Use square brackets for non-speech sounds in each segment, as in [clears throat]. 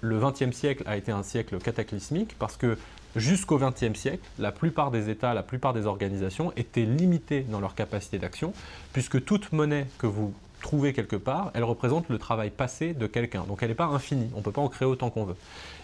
le XXe siècle a été un siècle cataclysmique parce que jusqu'au XXe siècle, la plupart des États, la plupart des organisations étaient limitées dans leur capacité d'action, puisque toute monnaie que vous trouvez quelque part, elle représente le travail passé de quelqu'un. Donc elle n'est pas infinie, on ne peut pas en créer autant qu'on veut.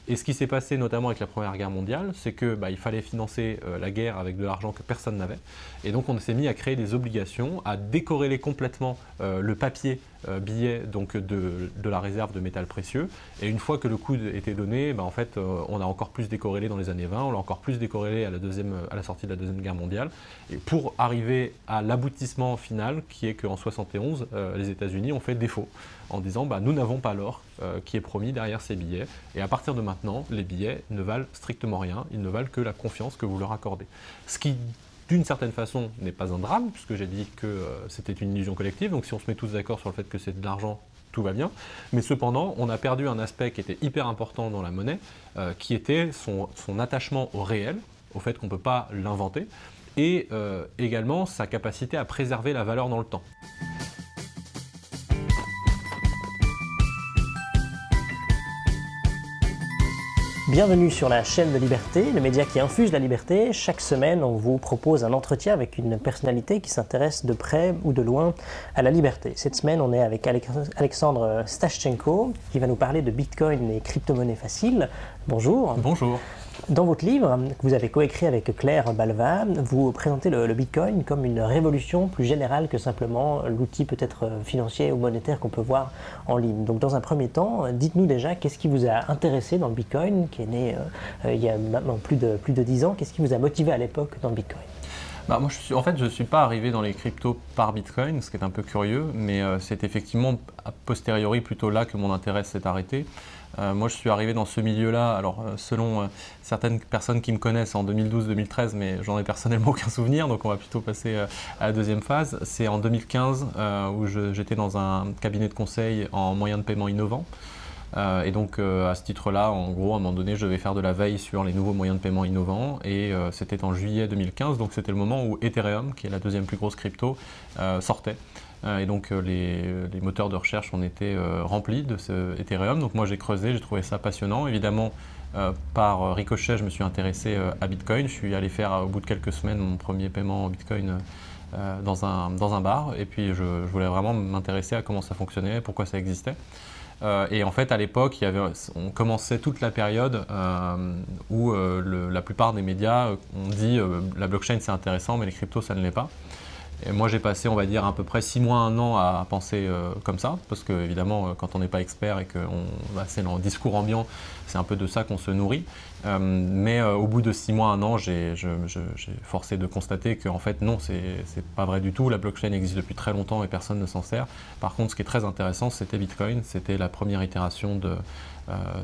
Et ce qui s'est passé notamment avec la Première Guerre mondiale, c'est qu'il bah, fallait financer euh, la guerre avec de l'argent que personne n'avait. Et donc on s'est mis à créer des obligations, à décorréler complètement euh, le papier euh, billet de, la réserve de métal précieux. Et une fois que le coût était donné, bah, en fait, on a encore plus décorrélé dans les années 20, on l'a encore plus décorrélé à la, deuxième, à la sortie de la Deuxième Guerre mondiale. Et pour arriver à l'aboutissement final, qui est qu'en 71, les États-Unis ont fait défaut en disant bah, nous n'avons pas l'or qui est promis derrière ces billets. Et à partir de maintenant, les billets ne valent strictement rien, ils ne valent que la confiance que vous leur accordez. Ce qui, d'une certaine façon, n'est pas un drame, puisque j'ai dit que euh, c'était une illusion collective, donc si on se met tous d'accord sur le fait que c'est de l'argent, tout va bien. Mais cependant, on a perdu un aspect qui était hyper important dans la monnaie, euh, qui était son, attachement au réel, au fait qu'on ne peut pas l'inventer, et euh, également sa capacité à préserver la valeur dans le temps. Bienvenue sur la chaîne de Liberté, le média qui infuse la liberté. Chaque semaine, on vous propose un entretien avec une personnalité qui s'intéresse de près ou de loin à la liberté. Cette semaine, on est avec Alexandre Stashchenko qui va nous parler de Bitcoin et crypto-monnaies faciles. Bonjour. Bonjour. Dans votre livre, que vous avez coécrit avec Claire Balva, vous présentez le, Bitcoin comme une révolution plus générale que simplement l'outil peut-être financier ou monétaire qu'on peut voir en ligne. Donc dans un premier temps, dites-nous déjà qu'est-ce qui vous a intéressé dans le Bitcoin, qui est né euh, il y a maintenant plus de, plus de 10 ans, qu'est-ce qui vous a motivé à l'époque dans le Bitcoin? Bah, en fait, je ne suis pas arrivé dans les cryptos par Bitcoin, ce qui est un peu curieux, mais euh, c'est effectivement a posteriori plutôt là que mon intérêt s'est arrêté. Euh, moi, je suis arrivé dans ce milieu-là, alors euh, selon euh, certaines personnes qui me connaissent en 2012-2013, mais j'en ai personnellement [laughs] aucun souvenir, donc on va plutôt passer à la deuxième phase. C'est en 2015 où j'étais dans un cabinet de conseil en moyens de paiement innovants. et donc à ce titre-là, en gros, à un moment donné, je devais faire de la veille sur les nouveaux moyens de paiement innovants. Et c'était en juillet 2015, donc c'était le moment où Ethereum, qui est la deuxième plus grosse crypto, sortait. Euh, et donc euh, les, moteurs de recherche ont été euh, remplis de ce Ethereum. Donc moi j'ai creusé, j'ai trouvé ça passionnant. Évidemment, par ricochet, je me suis intéressé à Bitcoin. Je suis allé faire au bout de quelques semaines mon premier paiement en Bitcoin dans, un, dans un bar. Et puis je, voulais vraiment m'intéresser à comment ça fonctionnait, pourquoi ça existait. et en fait, à l'époque, on commençait toute la période où la plupart des médias ont dit la blockchain c'est intéressant, mais les cryptos ça ne l'est pas. Et moi, j'ai passé, on va dire, à peu près six mois, un an à penser euh, comme ça, parce que évidemment, euh, quand on n'est pas expert et que bah, c'est dans le discours ambiant, c'est un peu de ça qu'on se nourrit. Euh, mais au bout de six mois, un an, j'ai forcé de constater qu'en fait, non, c'est pas vrai du tout. La blockchain existe depuis très longtemps et personne ne s'en sert. Par contre, ce qui est très intéressant, c'était Bitcoin. C'était la première itération de,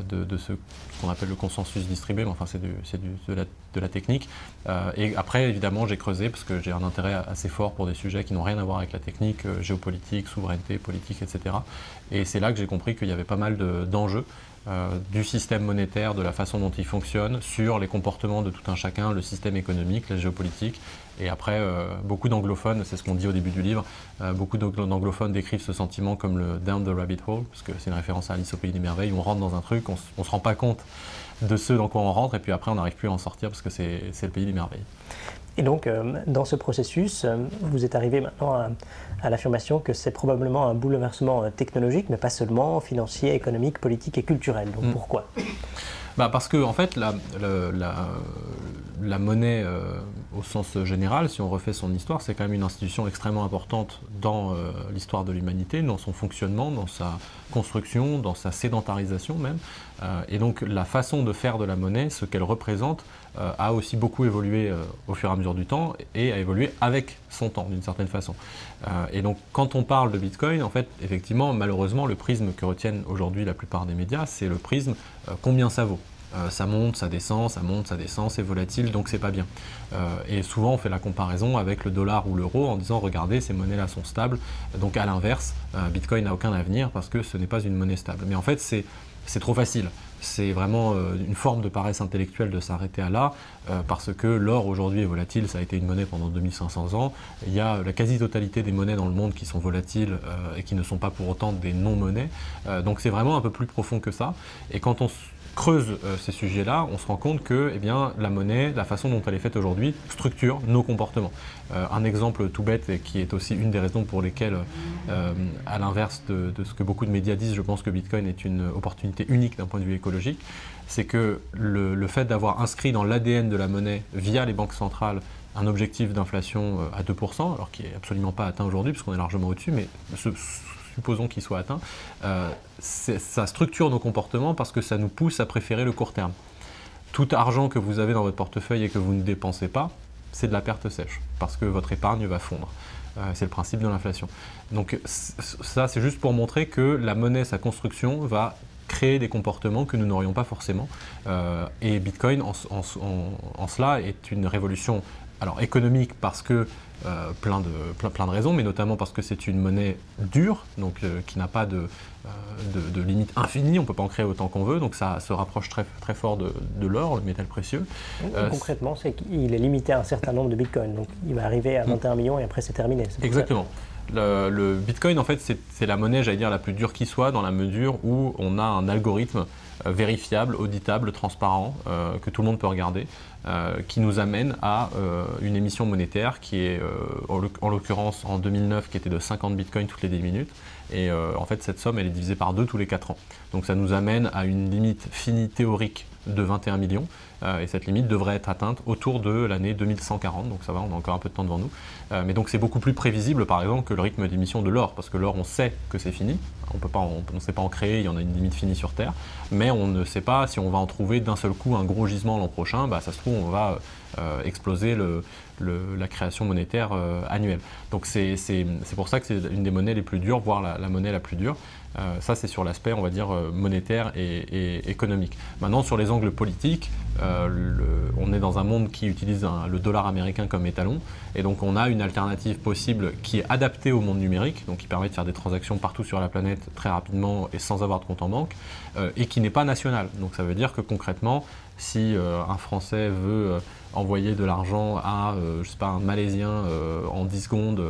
de, ce qu'on appelle le consensus distribué, mais enfin, c'est de de la technique. et après, évidemment, j'ai creusé parce que j'ai un intérêt assez fort pour des sujets qui n'ont rien à voir avec la technique, euh, géopolitique, souveraineté, politique, etc. Et c'est là que j'ai compris qu'il y avait pas mal d'enjeux euh, du système monétaire, de la façon dont il fonctionne, sur les comportements de tout un chacun, le système économique, la géopolitique. Et après, euh, beaucoup d'anglophones, c'est ce qu'on dit au début du livre, beaucoup d'anglophones décrivent ce sentiment comme le down the rabbit hole, parce que c'est une référence à Alice au Pays des Merveilles, on rentre dans un truc, on ne se rend pas compte de ce dans quoi on rentre, et puis après on n'arrive plus à en sortir parce que c'est le pays des merveilles. Et donc, euh, dans ce processus, euh, vous êtes arrivé maintenant à, l'affirmation que c'est probablement un bouleversement euh, technologique, mais pas seulement financier, économique, politique et culturel. Donc, mm. pourquoi? Bah Parce que, en fait, la, la, monnaie, au sens général, si on refait son histoire, c'est quand même une institution extrêmement importante dans l'histoire de l'humanité, dans son fonctionnement, dans sa construction, dans sa sédentarisation même. et donc, la façon de faire de la monnaie, ce qu'elle représente, euh, a aussi beaucoup évolué euh, au fur et à mesure du temps et a évolué avec son temps d'une certaine façon. Euh, et donc quand on parle de Bitcoin, en fait, effectivement, malheureusement, le prisme que retiennent aujourd'hui la plupart des médias, c'est le prisme combien ça vaut. Ça monte, ça descend, ça monte, ça descend, c'est volatile, donc c'est pas bien. et souvent on fait la comparaison avec le dollar ou l'euro en disant regardez, ces monnaies-là sont stables, donc à l'inverse, Bitcoin n'a aucun avenir parce que ce n'est pas une monnaie stable. Mais en fait, c'est trop facile. c'est vraiment une forme de paresse intellectuelle de s'arrêter à là, parce que l'or aujourd'hui est volatile, ça a été une monnaie pendant 2500 ans. Il y a la quasi-totalité des monnaies dans le monde qui sont volatiles et qui ne sont pas pour autant des non-monnaies. donc c'est vraiment un peu plus profond que ça. Et quand on creuse euh, ces sujets-là, on se rend compte que eh bien, la monnaie, la façon dont elle est faite aujourd'hui, structure nos comportements. Euh, un exemple tout bête et qui est aussi une des raisons pour lesquelles, euh, à l'inverse de, ce que beaucoup de médias disent, je pense que Bitcoin est une opportunité unique d'un point de vue écologique, c'est que le, fait d'avoir inscrit dans l'ADN de la monnaie via les banques centrales un objectif d'inflation à 2%, alors qui n'est absolument pas atteint aujourd'hui, puisqu'on est largement au-dessus, mais ce, supposons qu'il soit atteint, euh, ça structure nos comportements parce que ça nous pousse à préférer le court terme. Tout argent que vous avez dans votre portefeuille et que vous ne dépensez pas, c'est de la perte sèche, parce que votre épargne va fondre. Euh, c'est le principe de l'inflation. Donc ça, c'est juste pour montrer que la monnaie, sa construction, va créer des comportements que nous n'aurions pas forcément. Euh, et Bitcoin, en, en, cela, est une révolution alors économique parce que euh, plein, de, plein, de raisons, mais notamment parce que c'est une monnaie dure, donc euh, qui n'a pas de, euh, de, limite infinie, on ne peut pas en créer autant qu'on veut, donc ça se rapproche très, très fort de, l'or, le métal précieux. concrètement, c'est qu'il est limité à un certain nombre de bitcoins, donc il va arriver à 21 millions et après c'est terminé. Exactement. Le, bitcoin, en fait, c'est la monnaie, j'allais dire, la plus dure qui soit, dans la mesure où on a un algorithme vérifiable, auditable, transparent, que tout le monde peut regarder, euh, qui nous amène à euh, une émission monétaire qui est, euh, en l'occurrence en 2009, qui était de 50 bitcoins toutes les 10 minutes. Et en fait, cette somme, elle est divisée par deux tous les 4 ans. Donc ça nous amène à une limite finie théorique de 21 millions. Euh, et cette limite devrait être atteinte autour de l'année 2140. Donc ça va, on a encore un peu de temps devant nous. Euh, mais donc c'est beaucoup plus prévisible, par exemple, que le rythme d'émission de l'or, parce que l'or, on sait que c'est fini. On peut pas, sait pas en créer, il y en a une limite finie sur Terre. Mais on ne sait pas si on va en trouver d'un seul coup un gros gisement l'an prochain. Bah, ça se trouve, on va euh, exploser le, la création monétaire annuelle. Donc c'est pour ça que c'est une des monnaies les plus dures, voire la monnaie la plus dure. Euh, ça, c'est sur l'aspect, on va dire, euh, monétaire et, économique. Maintenant, sur les angles politiques, euh, on est dans un monde qui utilise le dollar américain comme étalon, et donc on a une alternative possible qui est adaptée au monde numérique, donc qui permet de faire des transactions partout sur la planète très rapidement et sans avoir de compte en banque, et qui n'est pas nationale. Donc ça veut dire que concrètement, si un Français veut envoyer de l'argent à, je sais pas, un Malaisien en 10 secondes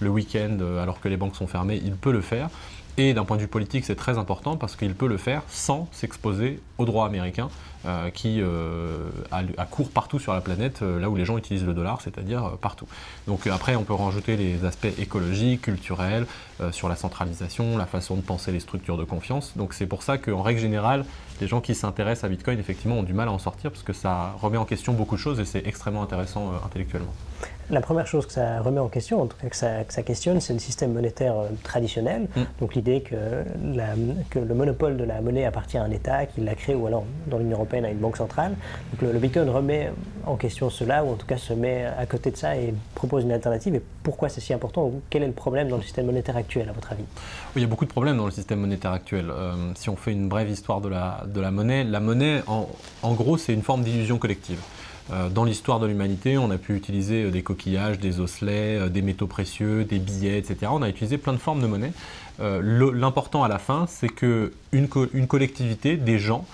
le week-end alors que les banques sont fermées, il peut le faire. Et d'un point de vue politique, c'est très important parce qu'il peut le faire sans s'exposer au droit américain euh, qui euh, a, cours partout sur la planète, euh, là où les gens utilisent le dollar, c'est-à-dire partout. Donc après, on peut rajouter les aspects écologiques, culturels, sur la centralisation, la façon de penser les structures de confiance. Donc c'est pour ça qu'en règle générale, les gens qui s'intéressent à Bitcoin, effectivement, ont du mal à en sortir parce que ça remet en question beaucoup de choses et c'est extrêmement intéressant intellectuellement. La première chose que ça remet en question, en tout cas que ça, questionne, c'est le système monétaire euh, traditionnel. Mm. Donc l'idée que, que, le monopole de la monnaie appartient à un État, qu'il l'a créé, ou alors dans l'Union européenne à une banque centrale. Donc le, Bitcoin remet en question cela, ou en tout cas se met à côté de ça et propose une alternative. Et pourquoi c'est si important Quel est le problème dans le système monétaire actuel, à votre avis? Il y a beaucoup de problèmes dans le système monétaire actuel. Euh, si on fait une brève histoire de la, de la monnaie, la monnaie, en, en gros, c'est une forme d'illusion collective. Euh, dans l'histoire de l'humanité, on a pu utiliser euh, des coquillages, des osselets, euh, des métaux précieux, des billets, etc. On a utilisé plein de formes de monnaie. L'important à la fin, c'est qu'une une collectivité, des gens,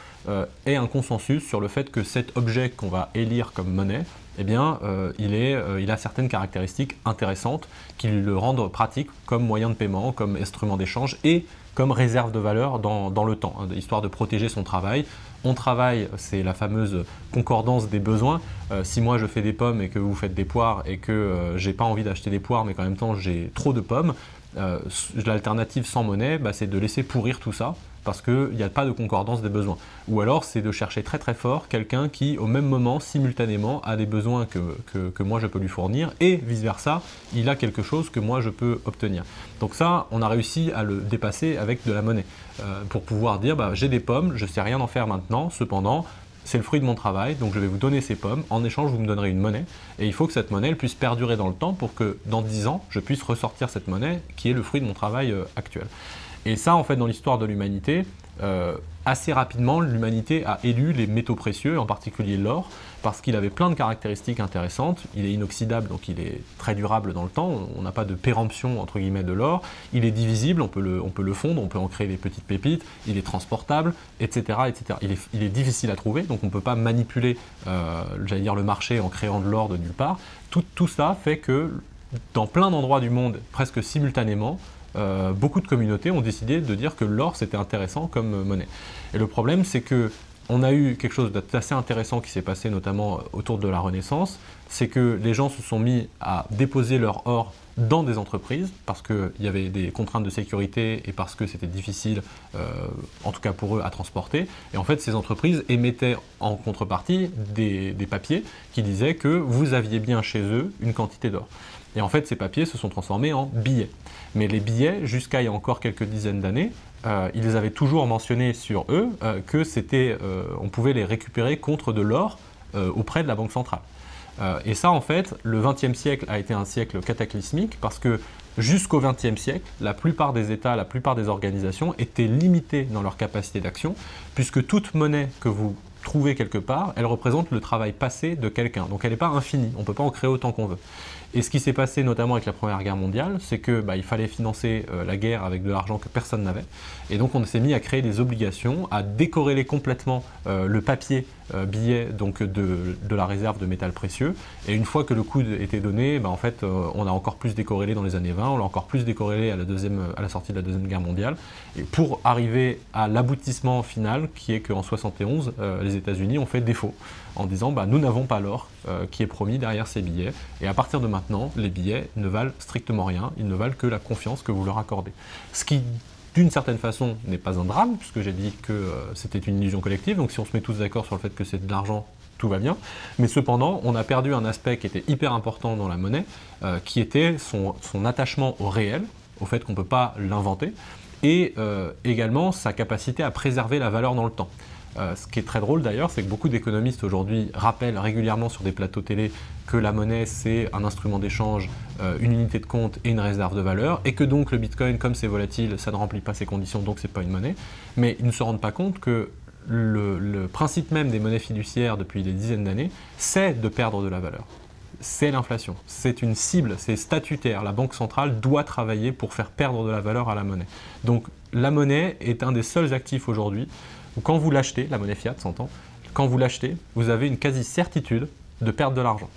ait un consensus sur le fait que cet objet qu'on va élire comme monnaie, eh bien, il, il, a certaines caractéristiques intéressantes qui le rendent pratique comme moyen de paiement, comme instrument d'échange et comme réserve de valeur dans, dans le temps, hein, histoire de protéger son travail, on travaille, c'est la fameuse concordance des besoins. Euh, si moi je fais des pommes et que vous faites des poires et que euh, j'ai pas envie d'acheter des poires mais qu'en même temps j'ai trop de pommes, euh, l'alternative sans monnaie, bah, c'est de laisser pourrir tout ça parce qu'il n'y a pas de concordance des besoins. Ou alors c'est de chercher très très fort quelqu'un qui au même moment, simultanément, a des besoins que, moi je peux lui fournir et vice-versa, il a quelque chose que moi je peux obtenir. Donc ça, on a réussi à le dépasser avec de la monnaie euh, pour pouvoir dire bah, j'ai des pommes, je ne sais rien en faire maintenant, cependant c'est le fruit de mon travail, donc je vais vous donner ces pommes, en échange vous me donnerez une monnaie, et il faut que cette monnaie elle puisse perdurer dans le temps pour que dans 10 ans je puisse ressortir cette monnaie qui est le fruit de mon travail euh, actuel. Et ça, en fait, dans l'histoire de l'humanité, euh, assez rapidement, l'humanité a élu les métaux précieux, en particulier l'or, parce qu'il avait plein de caractéristiques intéressantes. Il est inoxydable, donc il est très durable dans le temps. On n'a pas de péremption entre guillemets de l'or. Il est divisible, on peut, le, on peut le fondre, on peut en créer des petites pépites. Il est transportable, etc., etc. Il est, il est difficile à trouver, donc on ne peut pas manipuler, euh, j'allais dire, le marché en créant de l'or de nulle part. Tout, tout ça fait que dans plein d'endroits du monde, presque simultanément, euh, beaucoup de communautés ont décidé de dire que l'or c'était intéressant comme monnaie. Et le problème c'est que on a eu quelque chose d'assez intéressant qui s'est passé notamment autour de la Renaissance, c'est que les gens se sont mis à déposer leur or dans des entreprises parce qu'il y avait des contraintes de sécurité et parce que c'était difficile, euh, en tout cas pour eux, à transporter. Et en fait, ces entreprises émettaient en contrepartie des, des papiers qui disaient que vous aviez bien chez eux une quantité d'or. Et en fait, ces papiers se sont transformés en billets. Mais les billets, jusqu'à il y a encore quelques dizaines d'années, euh, ils avaient toujours mentionné sur eux euh, que c'était, euh, on pouvait les récupérer contre de l'or auprès de la Banque centrale. et ça, en fait, le XXe siècle a été un siècle cataclysmique parce que jusqu'au XXe siècle, la plupart des États, la plupart des organisations étaient limitées dans leur capacité d'action, puisque toute monnaie que vous trouvez quelque part, elle représente le travail passé de quelqu'un. Donc elle n'est pas infinie, on ne peut pas en créer autant qu'on veut. Et ce qui s'est passé notamment avec la Première Guerre mondiale, c'est qu'il bah, fallait financer euh, la guerre avec de l'argent que personne n'avait. Et donc on s'est mis à créer des obligations, à décorréler complètement euh, le papier euh, billet donc, de, la réserve de métal précieux. Et une fois que le coup était donné, bah, en fait, on a encore plus décorrélé dans les années 20, on l'a encore plus décorrélé à la, deuxième, à la sortie de la Deuxième Guerre mondiale. Et pour arriver à l'aboutissement final, qui est qu'en 71, les États-Unis ont fait défaut en disant bah, nous n'avons pas l'or qui est promis derrière ces billets. Et à partir de maintenant, les billets ne valent strictement rien, ils ne valent que la confiance que vous leur accordez. Ce qui, d'une certaine façon, n'est pas un drame, puisque j'ai dit que euh, c'était une illusion collective, donc si on se met tous d'accord sur le fait que c'est de l'argent, tout va bien. Mais cependant, on a perdu un aspect qui était hyper important dans la monnaie, euh, qui était son, attachement au réel, au fait qu'on ne peut pas l'inventer, et euh, également sa capacité à préserver la valeur dans le temps. Euh, ce qui est très drôle d'ailleurs, c'est que beaucoup d'économistes aujourd'hui rappellent régulièrement sur des plateaux télé que la monnaie c'est un instrument d'échange, euh, une unité de compte et une réserve de valeur, et que donc le Bitcoin, comme c'est volatile, ça ne remplit pas ces conditions, donc c'est pas une monnaie. Mais ils ne se rendent pas compte que le principe même des monnaies fiduciaires depuis des dizaines d'années, c'est de perdre de la valeur. C'est l'inflation. C'est une cible, c'est statutaire. La Banque centrale doit travailler pour faire perdre de la valeur à la monnaie. Donc la monnaie est un des seuls actifs aujourd'hui quand vous l'achetez, la monnaie fiat s'entend, quand vous l'achetez, vous avez une quasi-certitude de perdre de l'argent.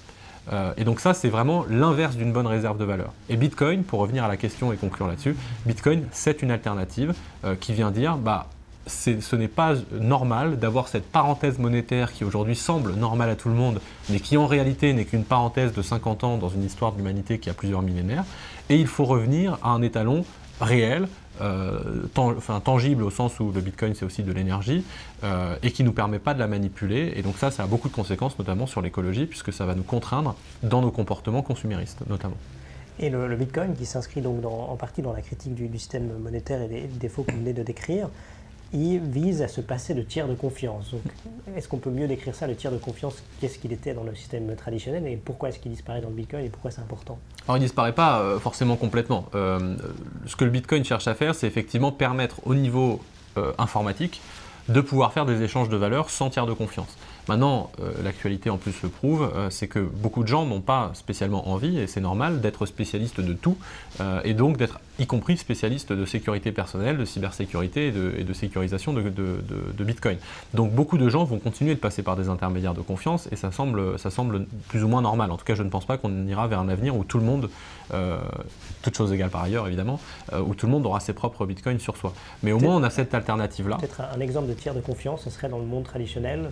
Euh, et donc ça, c'est vraiment l'inverse d'une bonne réserve de valeur. Et Bitcoin, pour revenir à la question et conclure là-dessus, Bitcoin, c'est une alternative euh, qui vient dire, bah, ce n'est pas normal d'avoir cette parenthèse monétaire qui aujourd'hui semble normale à tout le monde, mais qui en réalité n'est qu'une parenthèse de 50 ans dans une histoire de l'humanité qui a plusieurs millénaires. Et il faut revenir à un étalon réel, enfin, tangible au sens où le Bitcoin c'est aussi de l'énergie euh, et qui ne nous permet pas de la manipuler. Et donc ça, ça a beaucoup de conséquences, notamment sur l'écologie, puisque ça va nous contraindre dans nos comportements consuméristes, notamment. Et le, Bitcoin, qui s'inscrit donc en partie dans la critique du, système monétaire et des défauts que vous venez de décrire, il vise à se passer de tiers de confiance. Est-ce qu'on peut mieux décrire ça, le tiers de confiance Qu'est-ce qu'il était dans le système traditionnel et pourquoi est-ce qu'il disparaît dans le Bitcoin et pourquoi c'est important? Alors, il ne disparaît pas euh, forcément complètement. Euh, ce que le Bitcoin cherche à faire, c'est effectivement permettre au niveau euh, informatique de pouvoir faire des échanges de valeurs sans tiers de confiance. Maintenant, euh, l'actualité en plus le prouve, euh, c'est que beaucoup de gens n'ont pas spécialement envie, et c'est normal, d'être spécialiste de tout, euh, et donc d'être y compris spécialiste de sécurité personnelle, de cybersécurité et de, sécurisation de, Bitcoin. Donc beaucoup de gens vont continuer de passer par des intermédiaires de confiance, et ça semble, ça semble plus ou moins normal. En tout cas, je ne pense pas qu'on ira vers un avenir où tout le monde, toutes choses égales par ailleurs évidemment, où tout le monde aura ses propres Bitcoins sur soi. Mais au moins on a cette alternative-là. Peut-être un exemple de tiers de confiance, ce serait dans le monde traditionnel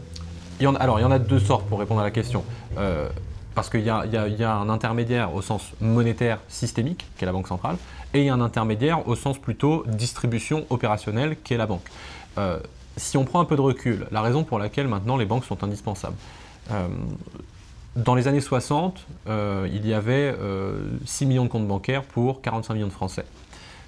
alors, il y en a deux sortes pour répondre à la question. Euh, parce qu'il y, a un intermédiaire au sens monétaire systémique, qui est la Banque centrale, et il y a un intermédiaire au sens plutôt distribution opérationnelle, qui est la banque. Euh, si on prend un peu de recul, la raison pour laquelle maintenant les banques sont indispensables. Euh, dans les années 60, il y avait 6 millions de comptes bancaires pour 45 millions de Français.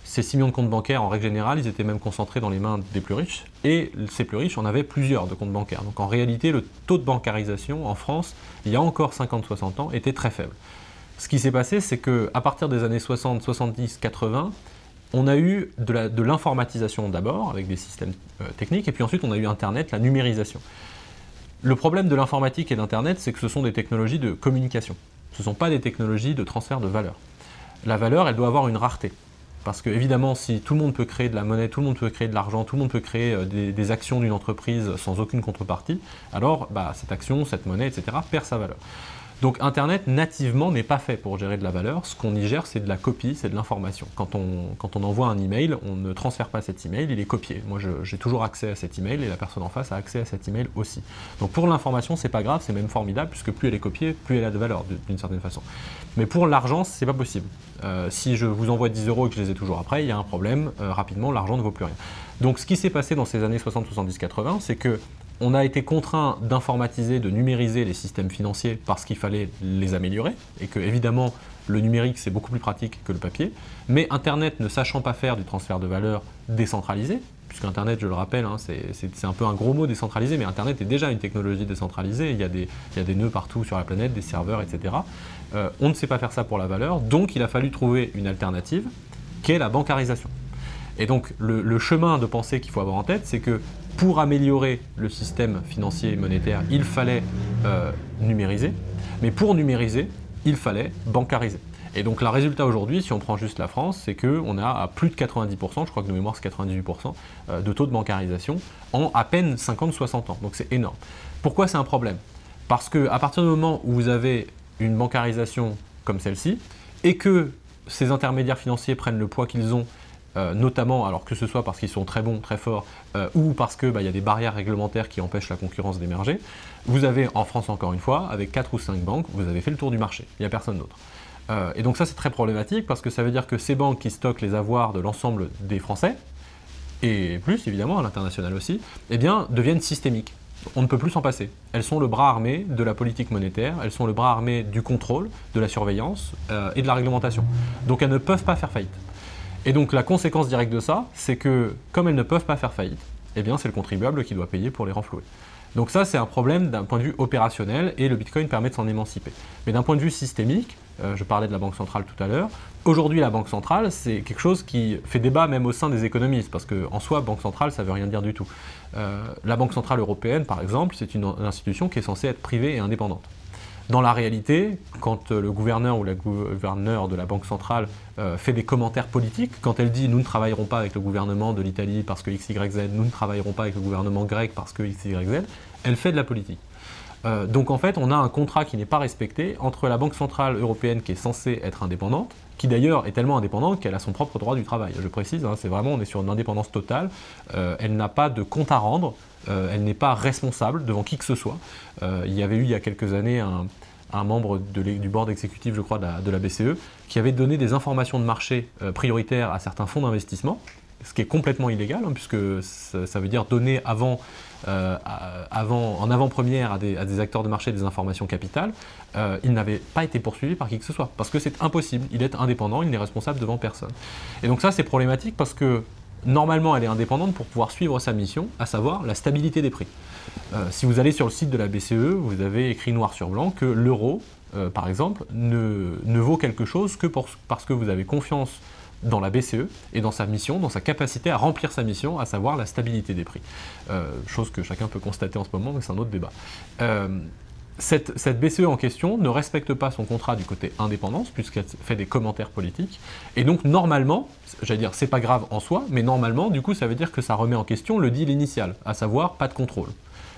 Ces 6 millions de comptes bancaires, en règle générale, ils étaient même concentrés dans les mains des plus riches. Et ces plus riches en avaient plusieurs de comptes bancaires. Donc en réalité, le taux de bancarisation en France, il y a encore 50-60 ans, était très faible. Ce qui s'est passé, c'est qu'à partir des années 60, 70, 80, on a eu de l'informatisation d'abord, avec des systèmes euh, techniques, et puis ensuite on a eu Internet, la numérisation. Le problème de l'informatique et d'Internet, c'est que ce sont des technologies de communication. Ce ne sont pas des technologies de transfert de valeur. La valeur, elle doit avoir une rareté. Parce que évidemment, si tout le monde peut créer de la monnaie, tout le monde peut créer de l'argent, tout le monde peut créer euh, des, actions d'une entreprise sans aucune contrepartie, alors bah, cette action, cette monnaie, etc., perd sa valeur. Donc Internet nativement n'est pas fait pour gérer de la valeur. Ce qu'on y gère, c'est de la copie, c'est de l'information. Quand on, quand on envoie un email, on ne transfère pas cet email, il est copié. Moi, j'ai toujours accès à cet email et la personne en face a accès à cet email aussi. Donc pour l'information, c'est pas grave, c'est même formidable puisque plus elle est copiée, plus elle a de valeur d'une certaine façon. Mais pour l'argent, c'est pas possible. Euh, si je vous envoie 10 euros et que je les ai toujours après, il y a un problème. Euh, rapidement, l'argent ne vaut plus rien. Donc ce qui s'est passé dans ces années 60, 70, 80, c'est que on a été contraint d'informatiser, de numériser les systèmes financiers parce qu'il fallait les améliorer et que évidemment le numérique c'est beaucoup plus pratique que le papier. Mais Internet ne sachant pas faire du transfert de valeur décentralisé, puisque Internet, je le rappelle, hein, c'est un peu un gros mot décentralisé, mais Internet est déjà une technologie décentralisée. Il y a des, nœuds partout sur la planète, des serveurs, etc. Euh, on ne sait pas faire ça pour la valeur, donc il a fallu trouver une alternative qui est la bancarisation. Et donc le, chemin de pensée qu'il faut avoir en tête, c'est que pour améliorer le système financier et monétaire, il fallait euh, numériser, mais pour numériser, il fallait bancariser. Et donc le résultat aujourd'hui, si on prend juste la France, c'est qu'on a à plus de 90%, je crois que de mémoire c'est 98%, euh, de taux de bancarisation en à peine 50-60 ans. Donc c'est énorme. Pourquoi c'est un problème? Parce qu'à partir du moment où vous avez une bancarisation comme celle-ci, et que ces intermédiaires financiers prennent le poids qu'ils ont euh, notamment, alors que ce soit parce qu'ils sont très bons, très forts, euh, ou parce qu'il bah, y a des barrières réglementaires qui empêchent la concurrence d'émerger, vous avez en France encore une fois, avec 4 ou 5 banques, vous avez fait le tour du marché, il n'y a personne d'autre. Euh, et donc ça c'est très problématique parce que ça veut dire que ces banques qui stockent les avoirs de l'ensemble des Français, et plus évidemment à l'international aussi, eh bien deviennent systémiques. On ne peut plus s'en passer. Elles sont le bras armé de la politique monétaire, elles sont le bras armé du contrôle, de la surveillance et de la réglementation. Donc elles ne peuvent pas faire faillite. Et donc la conséquence directe de ça, c'est que comme elles ne peuvent pas faire faillite, eh c'est le contribuable qui doit payer pour les renflouer. Donc ça c'est un problème d'un point de vue opérationnel et le Bitcoin permet de s'en émanciper. Mais d'un point de vue systémique, euh, je parlais de la Banque centrale tout à l'heure, aujourd'hui la Banque centrale c'est quelque chose qui fait débat même au sein des économistes, parce qu'en soi Banque centrale ça veut rien dire du tout. Euh, la Banque centrale européenne par exemple c'est une institution qui est censée être privée et indépendante. Dans la réalité, quand euh, le gouverneur ou la gouverneure de la Banque centrale euh, fait des commentaires politiques, quand elle dit nous ne travaillerons pas avec le gouvernement de l'Italie parce que XYZ, nous ne travaillerons pas avec le gouvernement grec parce que XYZ, elle fait de la politique. Euh, donc en fait, on a un contrat qui n'est pas respecté entre la Banque centrale européenne qui est censée être indépendante, qui d'ailleurs est tellement indépendante qu'elle a son propre droit du travail. Je précise, hein, c'est vraiment, on est sur une indépendance totale. elle n'a pas de compte à rendre elle n'est pas responsable devant qui que ce soit. Euh, il y avait eu il y a quelques années un, membre du board exécutif, je crois, de la, BCE, qui avait donné des informations de marché euh, prioritaires à certains fonds d'investissement, ce qui est complètement illégal, hein, puisque ça, veut dire donner avant, en avant-première à des, acteurs de marché des informations capitales. il n'avait pas été poursuivi par qui que ce soit, parce que c'est impossible. Il est indépendant, il n'est responsable devant personne. Et donc ça, c'est problématique parce que normalement, elle est indépendante pour pouvoir suivre sa mission, à savoir la stabilité des prix. Euh, si vous allez sur le site de la BCE, vous avez écrit noir sur blanc que l'euro, euh, par exemple, ne, vaut quelque chose que parce que vous avez confiance dans la BCE et dans sa mission, dans sa capacité à remplir sa mission, à savoir la stabilité des prix. Euh, chose que chacun peut constater en ce moment, mais c'est un autre débat cette, BCE en question ne respecte pas son contrat du côté indépendance, puisqu'elle fait des commentaires politiques. Et donc, normalement, j'allais dire, c'est pas grave en soi, mais normalement, du coup, ça veut dire que ça remet en question le deal initial, à savoir pas de contrôle.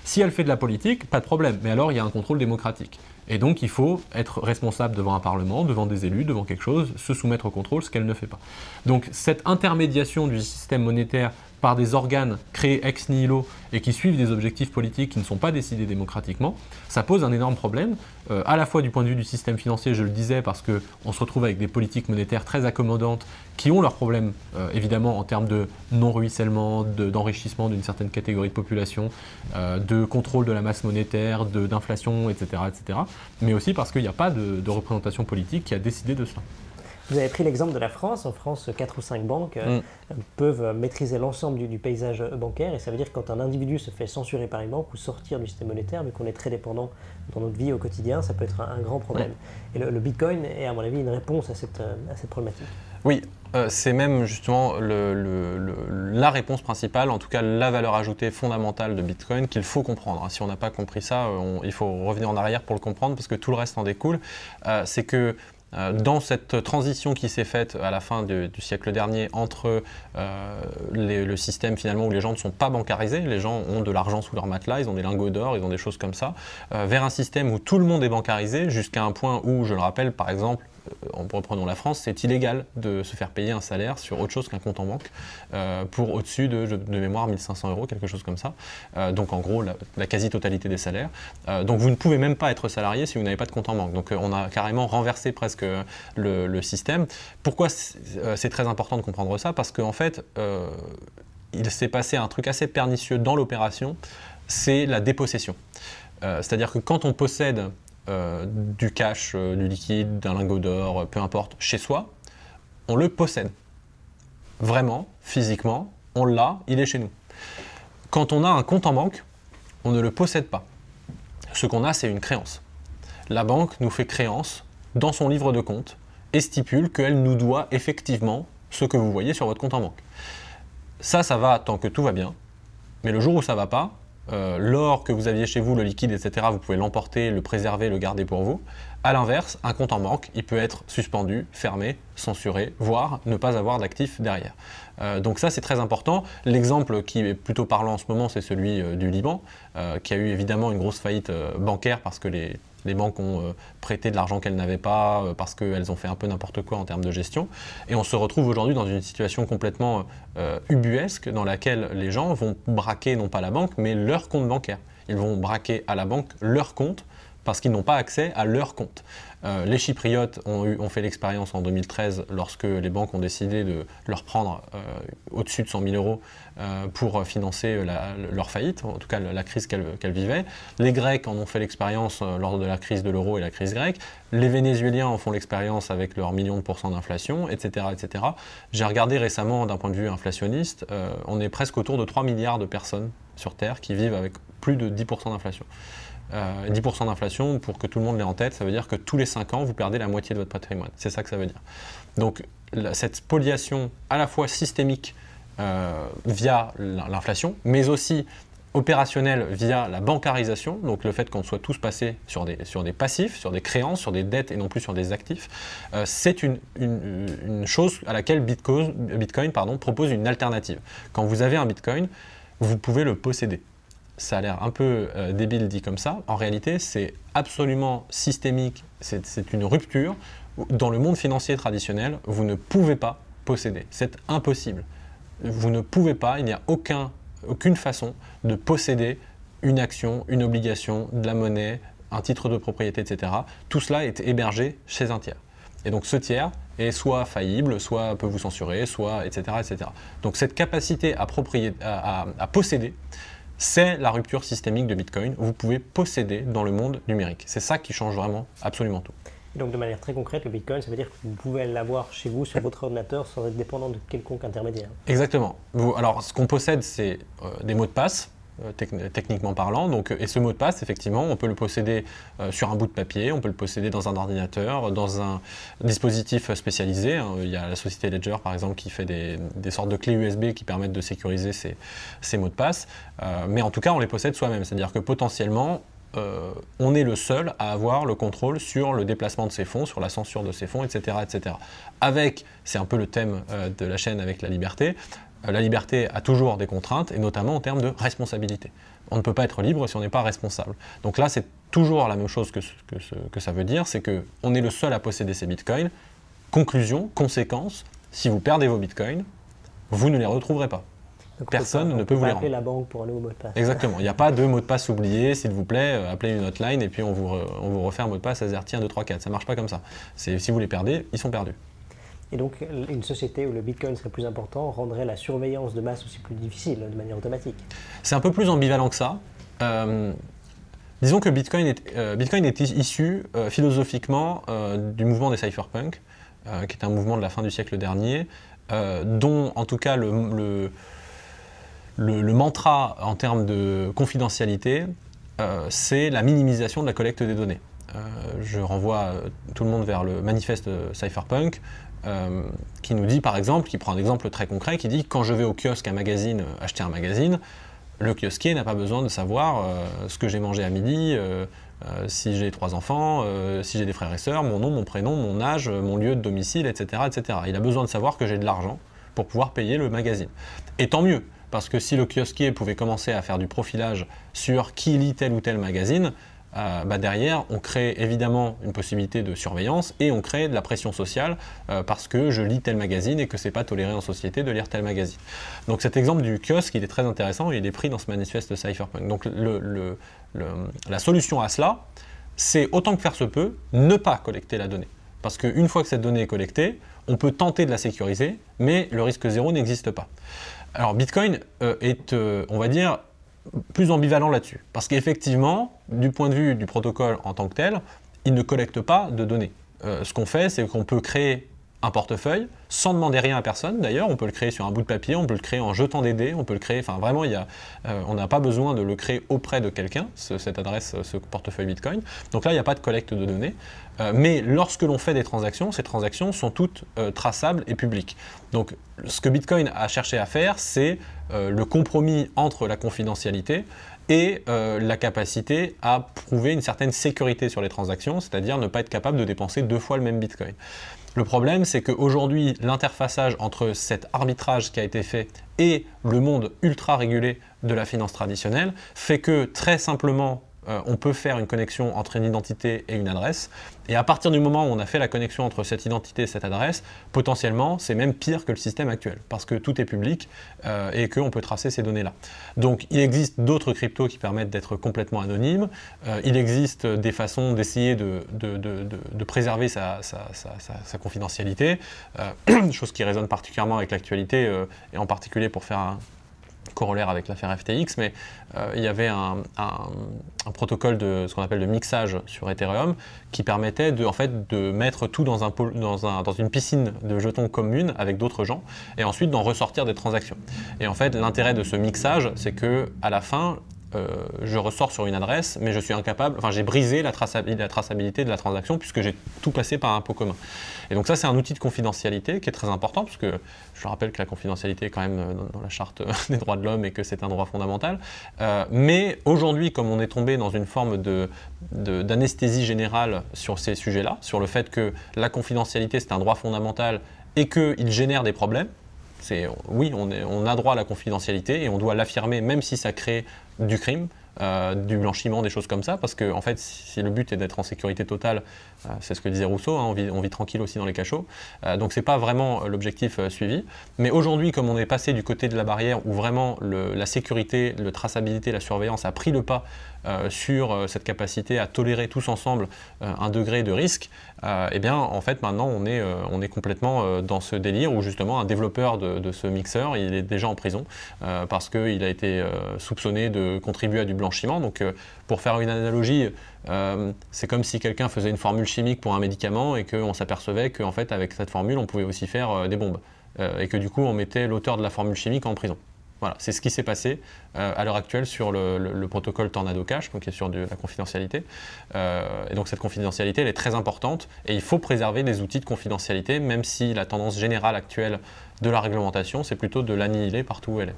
Si elle fait de la politique, pas de problème, mais alors il y a un contrôle démocratique. Et donc il faut être responsable devant un Parlement, devant des élus, devant quelque chose, se soumettre au contrôle, ce qu'elle ne fait pas. Donc cette intermédiation du système monétaire par des organes créés ex nihilo et qui suivent des objectifs politiques qui ne sont pas décidés démocratiquement, ça pose un énorme problème, euh, à la fois du point de vue du système financier, je le disais, parce qu'on se retrouve avec des politiques monétaires très accommodantes qui ont leurs problèmes, euh, évidemment, en termes de non-ruissellement, d'enrichissement d'une certaine catégorie de population, euh, de contrôle de la masse monétaire, d'inflation, etc., etc., mais aussi parce qu'il n'y a pas de, de représentation politique qui a décidé de cela. Vous avez pris l'exemple de la France. En France, 4 ou 5 banques euh, mm. peuvent maîtriser l'ensemble du, paysage bancaire. Et ça veut dire que quand un individu se fait censurer par une banque ou sortir du système monétaire, vu qu'on est très dépendant dans notre vie au quotidien, ça peut être un, grand problème. Et le, Bitcoin est, à mon avis, une réponse à cette, à cette problématique. Oui, euh, c'est même justement la réponse principale, en tout cas la valeur ajoutée fondamentale de Bitcoin qu'il faut comprendre. Si on n'a pas compris ça, il faut revenir en arrière pour le comprendre parce que tout le reste en découle. Euh, c'est que euh, dans cette transition qui s'est faite à la fin du, siècle dernier entre le système finalement où les gens ne sont pas bancarisés, les gens ont de l'argent sous leur matelas, ils ont des lingots d'or, ils ont des choses comme ça, vers un système où tout le monde est bancarisé jusqu'à un point où, je le rappelle, par exemple, en reprenant la France, c'est illégal de se faire payer un salaire sur autre chose qu'un compte en banque euh, pour au-dessus de, de, mémoire 1500 euros, quelque chose comme ça. Euh, donc en gros, la, quasi-totalité des salaires. Euh, donc vous ne pouvez même pas être salarié si vous n'avez pas de compte en banque. Donc on a carrément renversé presque le, système. Pourquoi c'est très important de comprendre ça? Parce qu'en fait, il s'est passé un truc assez pernicieux dans l'opération, c'est la dépossession. C'est-à-dire que quand on possède euh, du cash, euh, du liquide, d'un lingot d'or, peu importe, chez soi, on le possède. Vraiment, physiquement, on l'a, il est chez nous. Quand on a un compte en banque, on ne le possède pas. Ce qu'on a, c'est une créance. La banque nous fait créance dans son livre de compte et stipule qu'elle nous doit effectivement ce que vous voyez sur votre compte en banque. Ça, ça va tant que tout va bien. Mais le jour où ça va pas, euh, l'or que vous aviez chez vous, le liquide, etc., vous pouvez l'emporter, le préserver, le garder pour vous. A l'inverse, un compte en banque, il peut être suspendu, fermé, censuré, voire ne pas avoir d'actifs derrière. Euh, donc ça, c'est très important. L'exemple qui est plutôt parlant en ce moment, c'est celui euh, du Liban, qui a eu évidemment une grosse faillite bancaire parce que les, les banques ont euh, prêté de l'argent qu'elles n'avaient pas euh, parce qu'elles ont fait un peu n'importe quoi en termes de gestion. Et on se retrouve aujourd'hui dans une situation complètement euh, ubuesque dans laquelle les gens vont braquer non pas la banque, mais leur compte bancaire. Ils vont braquer à la banque leur compte parce qu'ils n'ont pas accès à leur compte. Euh, les Chypriotes ont, fait l'expérience en 2013 lorsque les banques ont décidé de leur prendre euh, au-dessus de 100 000 euros euh, pour financer leur faillite, en tout cas la, crise qu'elles vivaient. Les Grecs en ont fait l'expérience lors de la crise de l'euro et la crise grecque. Les Vénézuéliens en font l'expérience avec leurs millions de pourcents d'inflation, etc. etc. J'ai regardé récemment d'un point de vue inflationniste, on est presque autour de 3 milliards de personnes sur Terre qui vivent avec plus de 10% d'inflation. 10% euh, d'inflation, pour que tout le monde l'ait en tête, ça veut dire que tous les 5 ans, vous perdez la moitié de votre patrimoine. C'est ça que ça veut dire. Donc cette spoliation à la fois systémique euh, via l'inflation, mais aussi opérationnelle via la bancarisation, donc le fait qu'on soit tous passés sur des, sur des passifs, sur des créances, sur des dettes et non plus sur des actifs, euh, c'est une, chose à laquelle Bitcoin, propose une alternative. Quand vous avez un Bitcoin, vous pouvez le posséder ça a l'air un peu euh, débile dit comme ça. En réalité, c'est absolument systémique. C'est une rupture. Dans le monde financier traditionnel, vous ne pouvez pas posséder. C'est impossible. Vous ne pouvez pas, il n'y a aucun, aucune façon de posséder une action, une obligation, de la monnaie, un titre de propriété, etc. Tout cela est hébergé chez un tiers. Et donc ce tiers est soit faillible, soit peut vous censurer, soit etc. etc. Donc cette capacité à, à posséder, c'est la rupture systémique de Bitcoin. Vous pouvez posséder dans le monde numérique. C'est ça qui change vraiment absolument tout. donc de manière très concrète, le Bitcoin, ça veut dire que vous pouvez l'avoir chez vous, sur votre ordinateur, sans être dépendant de quelconque intermédiaire. Exactement. alors ce qu'on possède, c'est euh, des mots de passe techniquement parlant. Donc, et ce mot de passe, effectivement, on peut le posséder euh, sur un bout de papier, on peut le posséder dans un ordinateur, dans un dispositif spécialisé. Hein. Il y a la société Ledger, par exemple, qui fait des, sortes de clés USB qui permettent de sécuriser ces, mots de passe. Euh, mais en tout cas, on les possède soi-même. C'est-à-dire que potentiellement, on est le seul à avoir le contrôle sur le déplacement de ces fonds, sur la censure de ces fonds, etc. etc. Avec, c'est un peu le thème de la chaîne avec la liberté, euh, la liberté a toujours des contraintes, et notamment en termes de responsabilité. On ne peut pas être libre si on n'est pas responsable. Donc là, c'est toujours la même chose que, que, ça veut dire, c'est qu'on est le seul à posséder ces bitcoins. Conclusion, conséquence, si vous perdez vos bitcoins, vous ne les retrouverez pas. Personne ne peut vous les rendre. appeler la banque pour un nouveau mot de passe. Exactement. Il n'y a pas de mot de passe oublié, s'il vous plaît, euh, appelez une hotline et puis on vous, on vous refait un mot de passe à 1, 2, 3, 4. Ça ne marche pas comme ça. Si vous les perdez, ils sont perdus. Et donc, une société où le Bitcoin serait plus important rendrait la surveillance de masse aussi plus difficile de manière automatique. C'est un peu plus ambivalent que ça. Euh, disons que Bitcoin est, euh, Bitcoin est issu euh, philosophiquement du mouvement des cypherpunks, qui est un mouvement de la fin du siècle dernier, dont en tout cas le, le, le mantra en termes de confidentialité, c'est la minimisation de la collecte des données. je renvoie tout le monde vers le manifeste cypherpunk qui nous dit par exemple, qui prend un exemple très concret, qui dit quand je vais au kiosque un magazine acheter un magazine, le kiosquier n'a pas besoin de savoir ce que j'ai mangé à midi, si j'ai trois enfants, si j'ai des frères et sœurs, mon nom, mon prénom, mon âge, mon lieu de domicile, etc., etc. Il a besoin de savoir que j'ai de l'argent pour pouvoir payer le magazine. Et tant mieux, parce que si le kiosquier pouvait commencer à faire du profilage sur qui lit tel ou tel magazine, euh, bah derrière, on crée évidemment une possibilité de surveillance et on crée de la pression sociale euh, parce que je lis tel magazine et que c'est pas toléré en société de lire tel magazine. Donc cet exemple du kiosque, il est très intéressant et il est pris dans ce manifeste Cypherpunk. Donc le, la solution à cela, c'est autant que faire se peut, ne pas collecter la donnée. Parce qu'une fois que cette donnée est collectée, on peut tenter de la sécuriser, mais le risque zéro n'existe pas. Alors Bitcoin euh, est, on va dire, plus ambivalent là-dessus. Parce qu'effectivement, du point de vue du protocole en tant que tel, il ne collecte pas de données. Euh, ce qu'on fait, c'est qu'on peut créer un portefeuille sans demander rien à personne. D'ailleurs, on peut le créer sur un bout de papier, on peut le créer en jetant des dés, on peut le créer. Enfin, vraiment, il y a, euh, on n'a pas besoin de le créer auprès de quelqu'un, cette adresse, ce portefeuille Bitcoin. Donc là, il n'y a pas de collecte de données. Euh, mais lorsque l'on fait des transactions, ces transactions sont toutes traçables et publiques. Donc, ce que Bitcoin a cherché à faire, c'est le compromis entre la confidentialité et euh, la capacité à prouver une certaine sécurité sur les transactions, c'est-à-dire ne pas être capable de dépenser deux fois le même Bitcoin. Le problème, c'est qu'aujourd'hui, l'interfaçage entre cet arbitrage qui a été fait et le monde ultra régulé de la finance traditionnelle fait que très simplement, euh, on peut faire une connexion entre une identité et une adresse. Et à partir du moment où on a fait la connexion entre cette identité et cette adresse, potentiellement, c'est même pire que le système actuel, parce que tout est public euh, et qu'on peut tracer ces données-là. Donc il existe d'autres cryptos qui permettent d'être complètement anonymes. Euh, il existe des façons d'essayer de, préserver sa, confidentialité, [clears throat] chose qui résonne particulièrement avec l'actualité, et en particulier pour faire un corollaire avec l'affaire FTX, mais euh, il y avait un, protocole de ce qu'on appelle de mixage sur Ethereum qui permettait de, en fait, de mettre tout dans, dans une piscine de jetons commune avec d'autres gens et ensuite d'en ressortir des transactions. Et en fait, l'intérêt de ce mixage, c'est que à la fin, euh, je ressors sur une adresse, mais je suis incapable, enfin j'ai brisé la, traçabilité de la transaction puisque j'ai tout passé par un pot commun. Et donc ça c'est un outil de confidentialité qui est très important parce que je rappelle que la confidentialité est quand même euh, dans, la charte [laughs] des droits de l'homme et que c'est un droit fondamental. Euh, mais aujourd'hui, comme on est tombé dans une forme d'anesthésie générale sur ces sujets-là, sur le fait que la confidentialité c'est un droit fondamental et qu'il génère des problèmes, oui, on, a droit à la confidentialité et on doit l'affirmer même si ça crée du crime, euh, du blanchiment, des choses comme ça, parce que en fait, si le but est d'être en sécurité totale, euh, c'est ce que disait Rousseau, hein, on, vit, tranquille aussi dans les cachots, euh, donc c'est pas vraiment l'objectif suivi. Mais aujourd'hui, comme on est passé du côté de la barrière où vraiment la sécurité, la traçabilité, la surveillance a pris le pas sur cette capacité à tolérer tous ensemble un degré de risque, eh bien, en fait, maintenant, on est, on est complètement dans ce délire où justement un développeur de, ce mixeur, il est déjà en prison parce qu'il a été soupçonné de contribuer à du blanchiment donc, euh, pour faire une analogie, euh, c'est comme si quelqu'un faisait une formule chimique pour un médicament et qu'on s'apercevait qu'en fait, avec cette formule, on pouvait aussi faire euh, des bombes. et que du coup, on mettait l'auteur de la formule chimique en prison. Voilà, c'est ce qui s'est passé à l'heure actuelle sur le, protocole Tornado Cash, donc qui est sur de la confidentialité. et donc cette confidentialité, elle est très importante et il faut préserver des outils de confidentialité, même si la tendance générale actuelle de la réglementation, c'est plutôt de l'annihiler partout où elle est.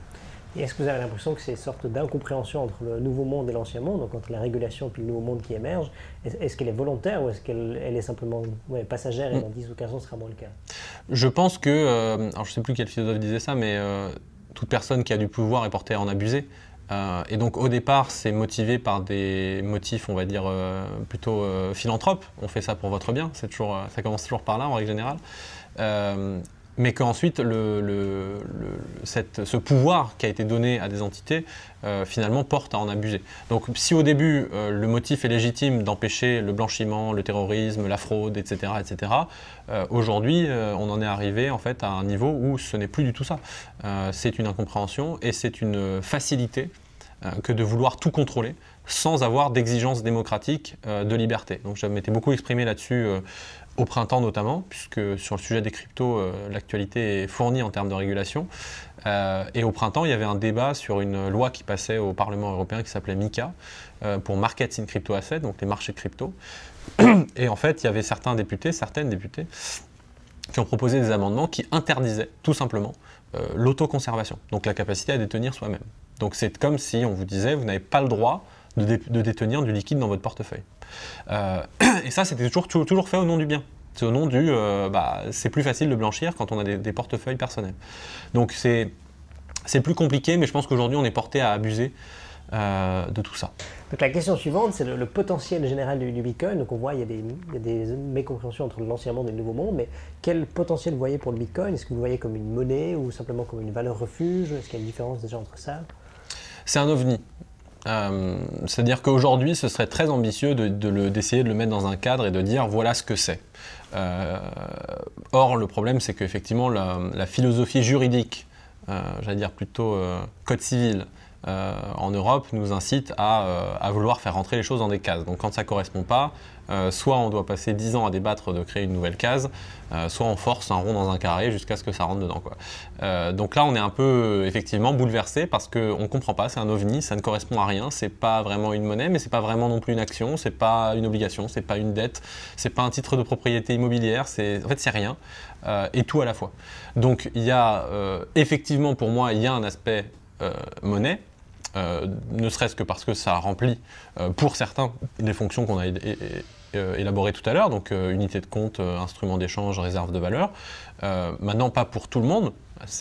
Et est-ce que vous avez l'impression que c'est une sorte d'incompréhension entre le nouveau monde et l'ancien monde, donc entre la régulation et puis le nouveau monde qui émerge? Est-ce qu'elle est volontaire ou est-ce qu'elle est simplement passagère et mm. dans 10 ou 15 ans ce sera moins le cas? Je pense que, euh, alors je ne sais plus quel philosophe disait ça, mais euh, toute personne qui a du pouvoir est portée à en abuser. Euh, et donc au départ, c'est motivé par des motifs, on va dire, plutôt philanthropes. On fait ça pour votre bien, toujours, ça commence toujours par là en règle générale mais qu'ensuite ce pouvoir qui a été donné à des entités euh, finalement porte à en abuser. Donc si au début euh, le motif est légitime d'empêcher le blanchiment, le terrorisme, la fraude, etc., etc., euh, aujourd'hui on en est arrivé en fait à un niveau où ce n'est plus du tout ça. c'est une incompréhension et c'est une facilité que de vouloir tout contrôler sans avoir d'exigence démocratique de liberté. Donc je m'étais beaucoup exprimé là-dessus au printemps notamment, puisque sur le sujet des cryptos, euh, l'actualité est fournie en termes de régulation. Euh, et au printemps, il y avait un débat sur une loi qui passait au Parlement européen qui s'appelait MICA, euh, pour Markets in Crypto Assets, donc les marchés crypto. Et en fait, il y avait certains députés, certaines députées, qui ont proposé des amendements qui interdisaient tout simplement l'autoconservation, donc la capacité à détenir soi-même. Donc c'est comme si on vous disait, vous n'avez pas le droit de, détenir du liquide dans votre portefeuille. Euh, [clears throat] et ça, c'était toujours, toujours, fait au nom du bien. C'est au nom du, euh, bah, c'est plus facile de blanchir quand on a des, portefeuilles personnels. Donc c'est, c'est plus compliqué, mais je pense qu'aujourd'hui on est porté à abuser euh, de tout ça. Donc la question suivante, c'est le, potentiel général du, Bitcoin. Donc on voit, il y, a des, il y a des mécompréhensions entre l'ancien monde et le nouveau monde, mais quel potentiel vous voyez pour le Bitcoin? Est-ce que vous le voyez comme une monnaie ou simplement comme une valeur refuge? Est-ce qu'il y a une différence déjà entre ça? C'est un ovni. Euh, c'est-à-dire qu'aujourd'hui, ce serait très ambitieux d'essayer de, le, mettre dans un cadre et de dire voilà ce que c'est. Euh, or, le problème, c'est qu'effectivement, la, philosophie juridique, j'allais dire plutôt code civil, euh, en Europe nous incite euh, à, vouloir faire rentrer les choses dans des cases. Donc quand ça ne correspond pas, euh, soit on doit passer 10 ans à débattre de créer une nouvelle case, soit on force un rond dans un carré jusqu'à ce que ça rentre dedans. donc là on est un peu effectivement bouleversé parce qu'on ne comprend pas, c'est un ovni, ça ne correspond à rien, c'est pas vraiment une monnaie, mais c'est pas vraiment non plus une action, c'est pas une obligation, c'est pas une dette, c'est pas un titre de propriété immobilière, en fait c'est rien et tout à la fois. Donc il y a effectivement pour moi il y a un aspect monnaie, euh, ne serait-ce que parce que ça remplit, euh, pour certains, les fonctions qu'on a euh, élaborées tout à l'heure, donc unité de compte, instrument d'échange, réserve de valeur. maintenant, pas pour tout le monde,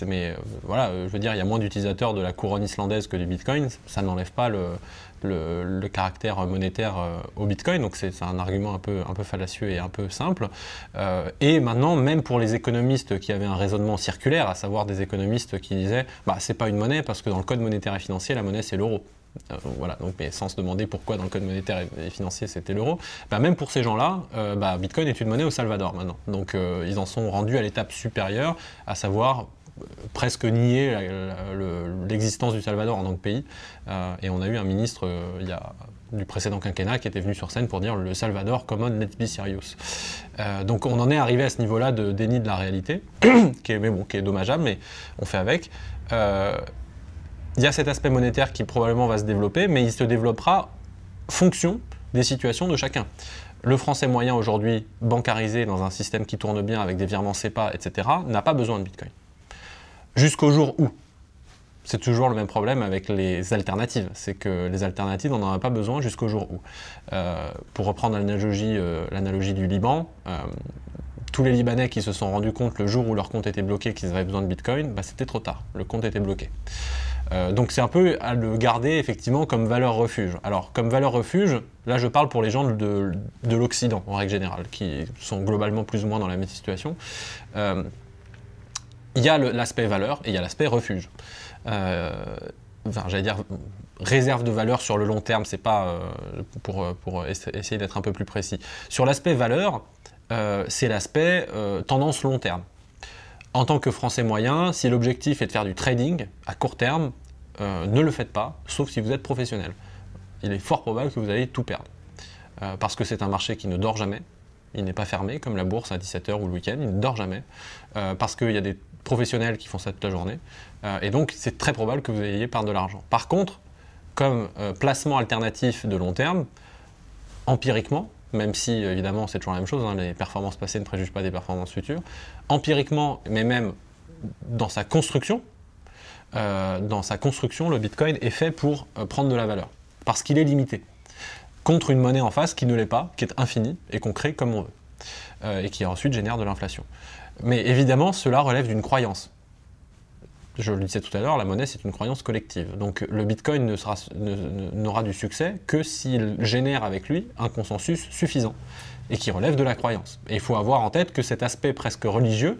mais voilà, je veux dire, il y a moins d'utilisateurs de la couronne islandaise que du Bitcoin, ça n'enlève pas le, caractère monétaire euh, au Bitcoin. Donc c'est un argument un peu, un peu fallacieux et un peu simple. Euh, et maintenant, même pour les économistes qui avaient un raisonnement circulaire, à savoir des économistes qui disaient bah, c'est pas une monnaie parce que dans le code monétaire et financier, la monnaie c'est l'euro. Euh, voilà, donc mais sans se demander pourquoi dans le code monétaire et financier c'était l'euro, bah, même pour ces gens-là, bah, Bitcoin est une monnaie au Salvador maintenant. Donc ils en sont rendus à l'étape supérieure, à savoir presque nier l'existence du Salvador en tant que pays. Euh, et on a eu un ministre euh, il y a, du précédent quinquennat qui était venu sur scène pour dire le Salvador, common, let's be serious. Euh, donc on en est arrivé à ce niveau-là de déni de la réalité, [coughs] qui est, mais bon, qui est dommageable, mais on fait avec. Il y a cet aspect monétaire qui probablement va se développer, mais il se développera fonction des situations de chacun. Le français moyen aujourd'hui, bancarisé dans un système qui tourne bien avec des virements CEPA, etc., n'a pas besoin de Bitcoin. Jusqu'au jour où? C'est toujours le même problème avec les alternatives. C'est que les alternatives, on n'en a pas besoin jusqu'au jour où. Euh, pour reprendre l'analogie, euh, du Liban, euh, tous les Libanais qui se sont rendus compte le jour où leur compte était bloqué qu'ils avaient besoin de Bitcoin, bah, c'était trop tard. Le compte était bloqué. Donc c'est un peu à le garder effectivement comme valeur refuge. Alors comme valeur refuge, là je parle pour les gens de, de l'Occident en règle générale, qui sont globalement plus ou moins dans la même situation il y a l'aspect valeur et il y a l'aspect refuge. Euh, enfin, j'allais dire réserve de valeur sur le long terme, c'est pas euh, pour, pour, essayer d'être un peu plus précis. Sur l'aspect valeur, euh, c'est l'aspect tendance long terme. En tant que Français moyen, si l'objectif est de faire du trading à court terme, ne le faites pas, sauf si vous êtes professionnel. Il est fort probable que vous allez tout perdre. parce que c'est un marché qui ne dort jamais, il n'est pas fermé comme la bourse à 17h ou le week-end, il ne dort jamais, parce qu'il y a des professionnels qui font ça toute la journée. Euh, et donc, c'est très probable que vous ayez perdre de l'argent. Par contre, comme euh, placement alternatif de long terme, empiriquement, même si évidemment c'est toujours la même chose, hein, les performances passées ne préjugent pas des performances futures, empiriquement, mais même dans sa construction, euh, dans sa construction, le Bitcoin est fait pour prendre de la valeur, parce qu'il est limité, contre une monnaie en face qui ne l'est pas, qui est infinie et qu'on crée comme on veut, et qui ensuite génère de l'inflation. Mais évidemment, cela relève d'une croyance. Je le disais tout à l'heure, la monnaie, c'est une croyance collective. Donc le Bitcoin n'aura du succès que s'il génère avec lui un consensus suffisant et qui relève de la croyance. Et il faut avoir en tête que cet aspect presque religieux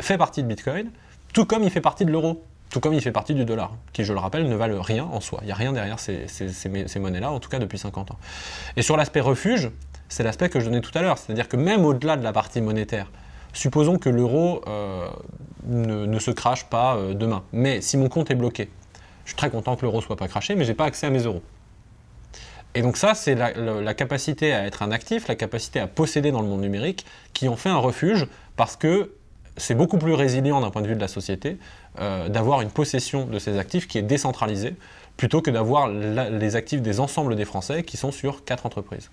fait partie de Bitcoin, tout comme il fait partie de l'euro, tout comme il fait partie du dollar, qui, je le rappelle, ne valent rien en soi. Il n'y a rien derrière ces, ces monnaies-là, en tout cas depuis 50 ans. Et sur l'aspect refuge, c'est l'aspect que je donnais tout à l'heure, c'est-à-dire que même au-delà de la partie monétaire, Supposons que l'euro euh, ne, se crache pas euh, demain. Mais si mon compte est bloqué, je suis très content que l'euro soit pas craché, mais je n'ai pas accès à mes euros. Et donc ça, c'est la, capacité à être un actif, la capacité à posséder dans le monde numérique, qui ont fait un refuge parce que c'est beaucoup plus résilient d'un point de vue de la société euh, d'avoir une possession de ces actifs qui est décentralisée plutôt que d'avoir les actifs des ensembles des Français qui sont sur quatre entreprises.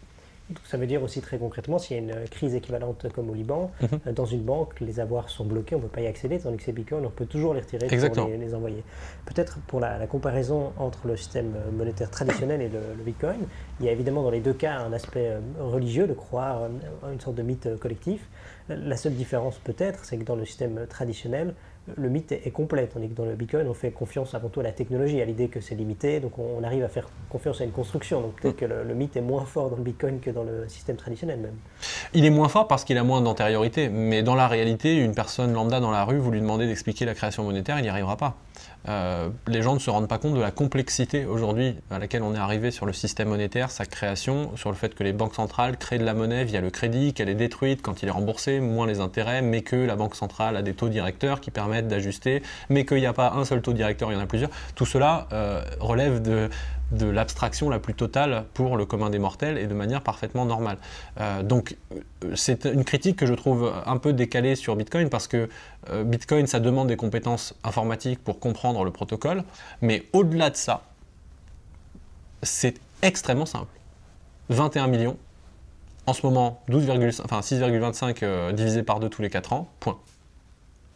Ça veut dire aussi très concrètement, s'il y a une crise équivalente comme au Liban, mhm. euh, dans une banque, les avoirs sont bloqués, on ne peut pas y accéder, tandis que ces bitcoins, on peut toujours les retirer pour les, les, envoyer. Peut-être pour la, comparaison entre le système euh, monétaire traditionnel et le, bitcoin, il y a évidemment dans les deux cas un aspect euh, religieux de croire une sorte de mythe collectif. La seule différence peut-être, c'est que dans le système traditionnel, le mythe est, complet, tandis que dans le Bitcoin, on fait confiance avant tout à la technologie, à l'idée que c'est limité, donc on, arrive à faire confiance à une construction. Donc peut-être que le, mythe est moins fort dans le Bitcoin que dans le système traditionnel même. Il est moins fort parce qu'il a moins d'antériorité, mais dans la réalité, une personne lambda dans la rue, vous lui demandez d'expliquer la création monétaire, il n'y arrivera pas. Euh, les gens ne se rendent pas compte de la complexité aujourd'hui à laquelle on est arrivé sur le système monétaire, sa création, sur le fait que les banques centrales créent de la monnaie via le crédit, qu'elle est détruite quand il est remboursé, moins les intérêts, mais que la banque centrale a des taux directeurs qui permettent d'ajuster, mais qu'il n'y a pas un seul taux directeur, il y en a plusieurs. Tout cela euh, relève de, l'abstraction la plus totale pour le commun des mortels et de manière parfaitement normale. Euh, donc euh, c'est une critique que je trouve un peu décalée sur Bitcoin parce que Bitcoin, ça demande des compétences informatiques pour comprendre le protocole, mais au-delà de ça, c'est extrêmement simple. 21 millions, en ce moment 6,25 divisé par 2 tous les 4 ans, point.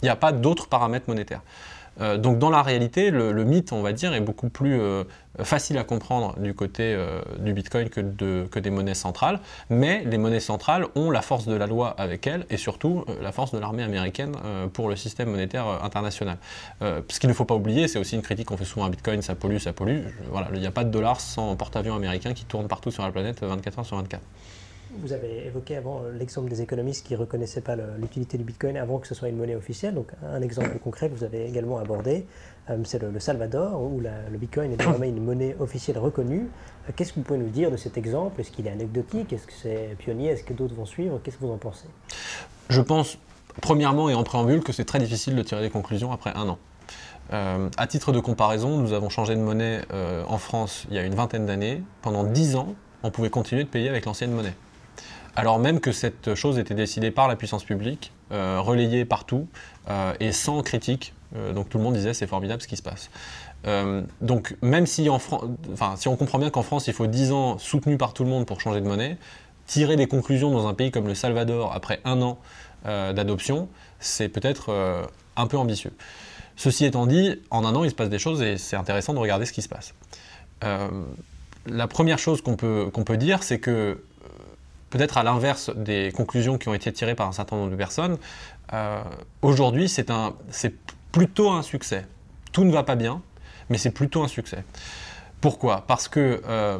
Il n'y a pas d'autres paramètres monétaires. Euh, donc dans la réalité, le, mythe, on va dire, est beaucoup plus euh, facile à comprendre du côté euh, du Bitcoin que, des monnaies centrales, mais les monnaies centrales ont la force de la loi avec elles et surtout la force de l'armée américaine pour le système monétaire international. ce qu'il ne faut pas oublier, c'est aussi une critique qu'on fait souvent à Bitcoin, ça pollue, ça pollue. voilà, il n'y a pas de dollars sans porte-avions américain qui tourne partout sur la planète 24 heures sur 24. Vous avez évoqué avant euh, l'exemple des économistes qui ne reconnaissaient pas l'utilité du Bitcoin avant que ce soit une monnaie officielle. Donc un exemple concret que vous avez également abordé, euh, c'est le, Salvador, où le Bitcoin est désormais une monnaie officielle reconnue. Euh, qu'est-ce que vous pouvez nous dire de cet exemple? Est-ce qu'il est anecdotique? Est-ce que c'est pionnier? Est-ce que d'autres vont suivre? Qu'est-ce que vous en pensez? Je pense, premièrement et en préambule, que c'est très difficile de tirer des conclusions après un an. à titre de comparaison, nous avons changé de monnaie en France il y a une vingtaine d'années. Pendant dix ans, on pouvait continuer de payer avec l'ancienne monnaie alors même que cette chose était décidée par la puissance publique, euh, relayée partout euh, et sans critique. Euh, donc tout le monde disait c'est formidable ce qui se passe. donc même si, en si on comprend bien qu'en France il faut 10 ans soutenu par tout le monde pour changer de monnaie, tirer des conclusions dans un pays comme le Salvador après un an d'adoption, c'est peut-être un peu ambitieux. Ceci étant dit, en un an il se passe des choses et c'est intéressant de regarder ce qui se passe. la première chose qu'on peut dire, c'est que peut-être à l'inverse des conclusions qui ont été tirées par un certain nombre de personnes, euh, aujourd'hui c'est plutôt un succès. Tout ne va pas bien, mais c'est plutôt un succès. Pourquoi? Parce que euh,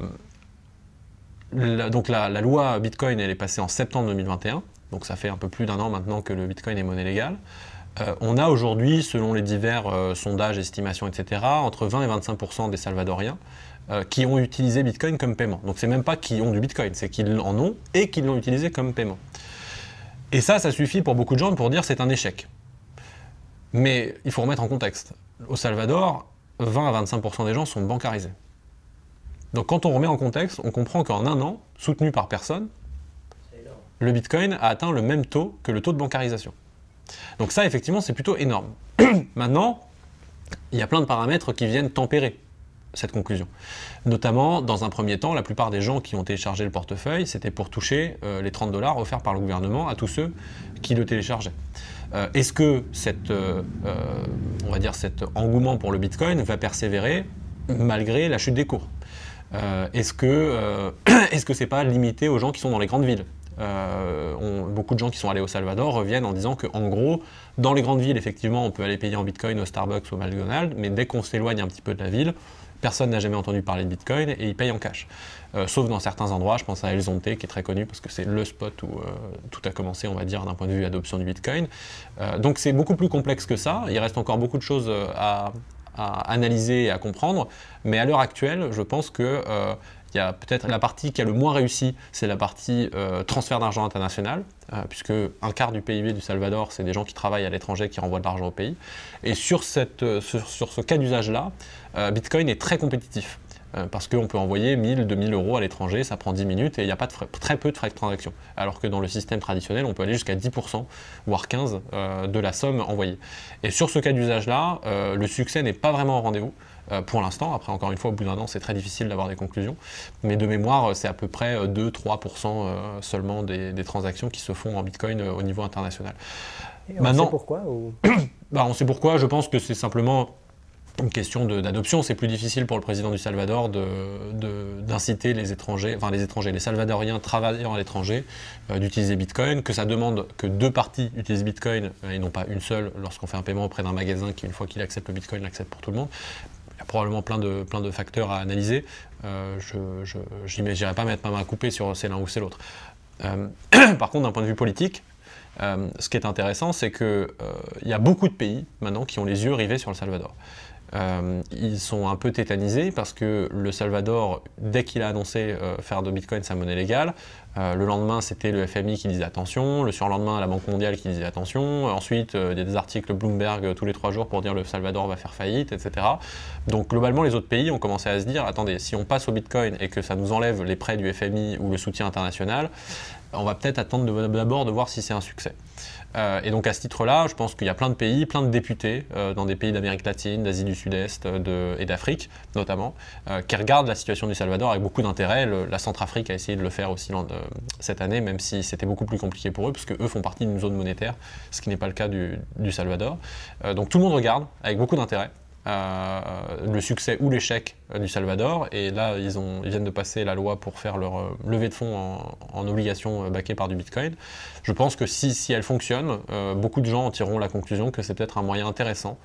la, donc la, loi Bitcoin elle est passée en septembre 2021, donc ça fait un peu plus d'un an maintenant que le Bitcoin est monnaie légale. Euh, on a aujourd'hui, selon les divers sondages, estimations, etc., entre 20 et 25% des Salvadoriens euh, qui ont utilisé Bitcoin comme paiement. Donc c'est même pas qu'ils ont du Bitcoin, c'est qu'ils en ont et qu'ils l'ont utilisé comme paiement. Et ça, ça suffit pour beaucoup de gens pour dire c'est un échec. Mais il faut remettre en contexte. Au Salvador, 20 à 25% des gens sont bancarisés. Donc quand on remet en contexte, on comprend qu'en un an, soutenu par personne, le Bitcoin a atteint le même taux que le taux de bancarisation. Donc ça, effectivement, c'est plutôt énorme. [clears throat] Maintenant, il y a plein de paramètres qui viennent tempérer cette conclusion. Notamment, dans un premier temps, la plupart des gens qui ont téléchargé le portefeuille, c'était pour toucher euh, les 30 dollars offerts par le gouvernement à tous ceux qui le téléchargeaient. Euh, est-ce que cette, euh, on va dire cet engouement pour le Bitcoin va persévérer malgré la chute des cours? Est-ce que [clears throat] est-ce que c'est pas limité aux gens qui sont dans les grandes villes? Beaucoup de gens qui sont allés au Salvador reviennent en disant que, en gros, dans les grandes villes, effectivement, on peut aller payer en bitcoin au Starbucks ou au McDonald's, mais dès qu'on s'éloigne un petit peu de la ville, Personne n'a jamais entendu parler de Bitcoin et ils payent en cash. Euh, sauf dans certains endroits, je pense à El Zonte qui est très connu parce que c'est le spot où euh, tout a commencé, on va dire, d'un point de vue adoption du Bitcoin. Euh, donc c'est beaucoup plus complexe que ça. Il reste encore beaucoup de choses à, analyser et à comprendre. Mais à l'heure actuelle, je pense que il y a peut-être la partie qui a le moins réussi, c'est la partie transfert d'argent international, puisque un quart du PIB du Salvador, c'est des gens qui travaillent à l'étranger qui renvoient de l'argent au pays. Et sur, ce cas d'usage-là, Bitcoin est très compétitif euh, parce qu'on peut envoyer 1000, 2000 euros à l'étranger, ça prend 10 minutes et il n'y a pas de très peu de frais de transaction. Alors que dans le système traditionnel, on peut aller jusqu'à 10%, voire 15% euh, de la somme envoyée. Et sur ce cas d'usage-là, le succès n'est pas vraiment au rendez-vous. pour l'instant. Après, encore une fois, au bout d'un an, c'est très difficile d'avoir des conclusions. Mais de mémoire, c'est à peu près 2-3% seulement des, transactions qui se font en Bitcoin au niveau international. on Maintenant, sait pourquoi [coughs] bah, On sait pourquoi. Je pense que c'est simplement une question d'adoption. C'est plus difficile pour le président du Salvador d'inciter les étrangers, enfin les étrangers, les Salvadoriens travaillant à l'étranger, euh, d'utiliser Bitcoin, que ça demande que deux parties utilisent Bitcoin euh, et non pas une seule lorsqu'on fait un paiement auprès d'un magasin qui, une fois qu'il accepte le Bitcoin, l'accepte pour tout le monde. Il y a probablement plein de, plein de facteurs à analyser. Euh, je n'irai pas mettre ma main à couper sur c'est l'un ou c'est l'autre. [clears throat] Par contre, d'un point de vue politique, ce qui est intéressant, c'est qu'il y a beaucoup de pays maintenant qui ont les yeux rivés sur le Salvador. Euh, ils sont un peu tétanisés parce que le Salvador, dès qu'il a annoncé euh, faire de Bitcoin sa monnaie légale, euh, le lendemain c'était le FMI qui disait attention, le surlendemain la Banque mondiale qui disait attention, ensuite il y a des articles Bloomberg tous les trois jours pour dire le Salvador va faire faillite, etc. Donc globalement les autres pays ont commencé à se dire attendez, si on passe au Bitcoin et que ça nous enlève les prêts du FMI ou le soutien international, on va peut-être attendre d'abord de voir si c'est un succès. Euh, et donc à ce titre-là, je pense qu'il y a plein de pays, plein de députés euh, dans des pays d'Amérique latine, d'Asie du Sud-Est euh, et d'Afrique notamment, qui regardent la situation du Salvador avec beaucoup d'intérêt. La Centrafrique a essayé de le faire aussi cette année, même si c'était beaucoup plus compliqué pour eux, parce qu'eux font partie d'une zone monétaire, ce qui n'est pas le cas du Salvador. donc tout le monde regarde avec beaucoup d'intérêt. Euh, le succès ou l'échec euh, du Salvador. Et là, ils, viennent de passer la loi pour faire leur euh, levée de fonds en, obligation backée par du Bitcoin. Je pense que si, si elle fonctionne, beaucoup de gens en tireront la conclusion que c'est peut-être un moyen intéressant